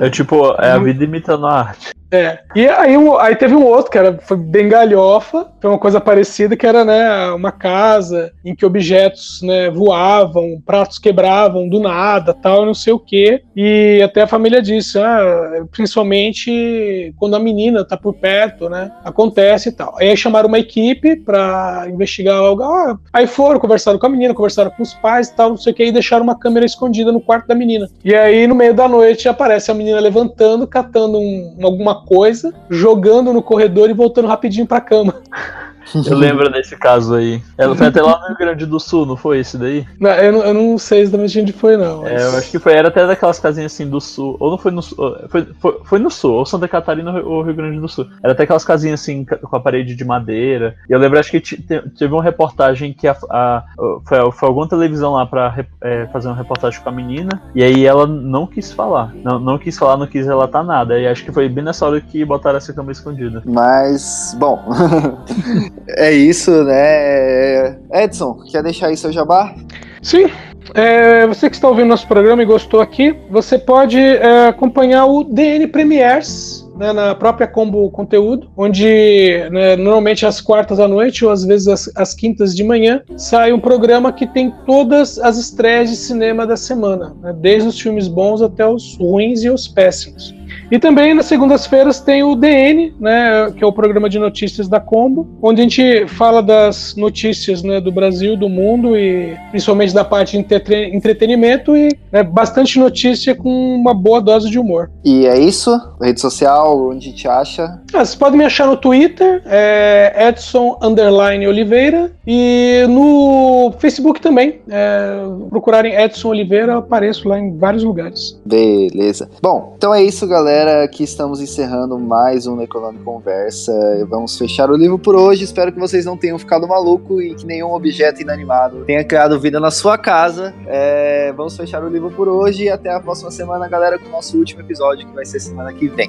É tipo, é a vida imitando a arte. É. E aí, aí teve um outro que era, foi bem galhofa, foi uma coisa parecida, que era né, uma casa em que objetos né, voavam, pratos quebravam do nada, tal, não sei o quê. E até a família disse, ah, principalmente quando a menina tá por perto, né? Acontece e tal. Aí chamaram uma equipe pra investigar algo. Ah, aí foram, conversaram com a menina, conversaram com os pais e tal, não sei o quê, e deixaram uma câmera escondida no quarto da menina. E aí, no meio da noite, aparece a menina levantando, catando um- alguma coisa, jogando no corredor e voltando rapidinho pra cama. Eu lembro desse caso aí. Ela foi até lá no Rio Grande do Sul, não foi esse daí? Não, eu, não, eu não sei exatamente onde foi, não. É, eu acho que foi, era até daquelas casinhas assim do sul. Ou não foi no sul. Foi, foi, foi no sul, ou Santa Catarina ou Rio Grande do Sul. Era até aquelas casinhas assim com a parede de madeira. E eu lembro, acho que teve uma reportagem que a, a- foi, foi alguma televisão lá pra é, fazer uma reportagem com a menina. E aí ela não quis falar. Não, não quis falar, não quis relatar nada. E acho que foi bem nessa hora que botaram essa câmera escondida. Mas, bom, é isso, né? Edson, quer deixar aí seu jabá? Sim. É, você que está ouvindo nosso programa e gostou aqui, você pode é, acompanhar o DN Premiers né, na própria Combo Conteúdo, onde né, normalmente às quartas à noite ou às vezes às, às quintas de manhã sai um programa que tem todas as estreias de cinema da semana, né, desde os filmes bons até os ruins e os péssimos. E também nas segundas-feiras tem o DN, né, que é o programa de notícias da Combo, onde a gente fala das notícias né, do Brasil, do mundo e principalmente da parte de entrete- entretenimento e né, bastante notícia com uma boa dose de humor. E é isso? Rede social, onde te acha? Ah, vocês podem me achar no Twitter, é Edson underline Oliveira, e no Facebook também. É, procurarem Edson Oliveira, eu apareço lá em vários lugares. Beleza. Bom, então é isso, galera. Aqui estamos encerrando mais um Econômico Conversa. Vamos fechar o livro por hoje. Espero que vocês não tenham ficado maluco e que nenhum objeto inanimado tenha criado vida na sua casa. É, vamos fechar o livro por hoje e até a próxima semana, galera, com o nosso último episódio, que vai ser semana que vem.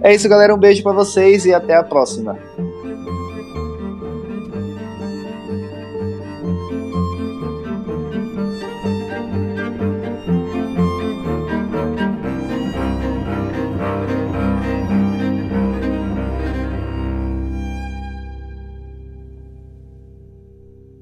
É isso, galera. Um beijo pra vocês e até a próxima.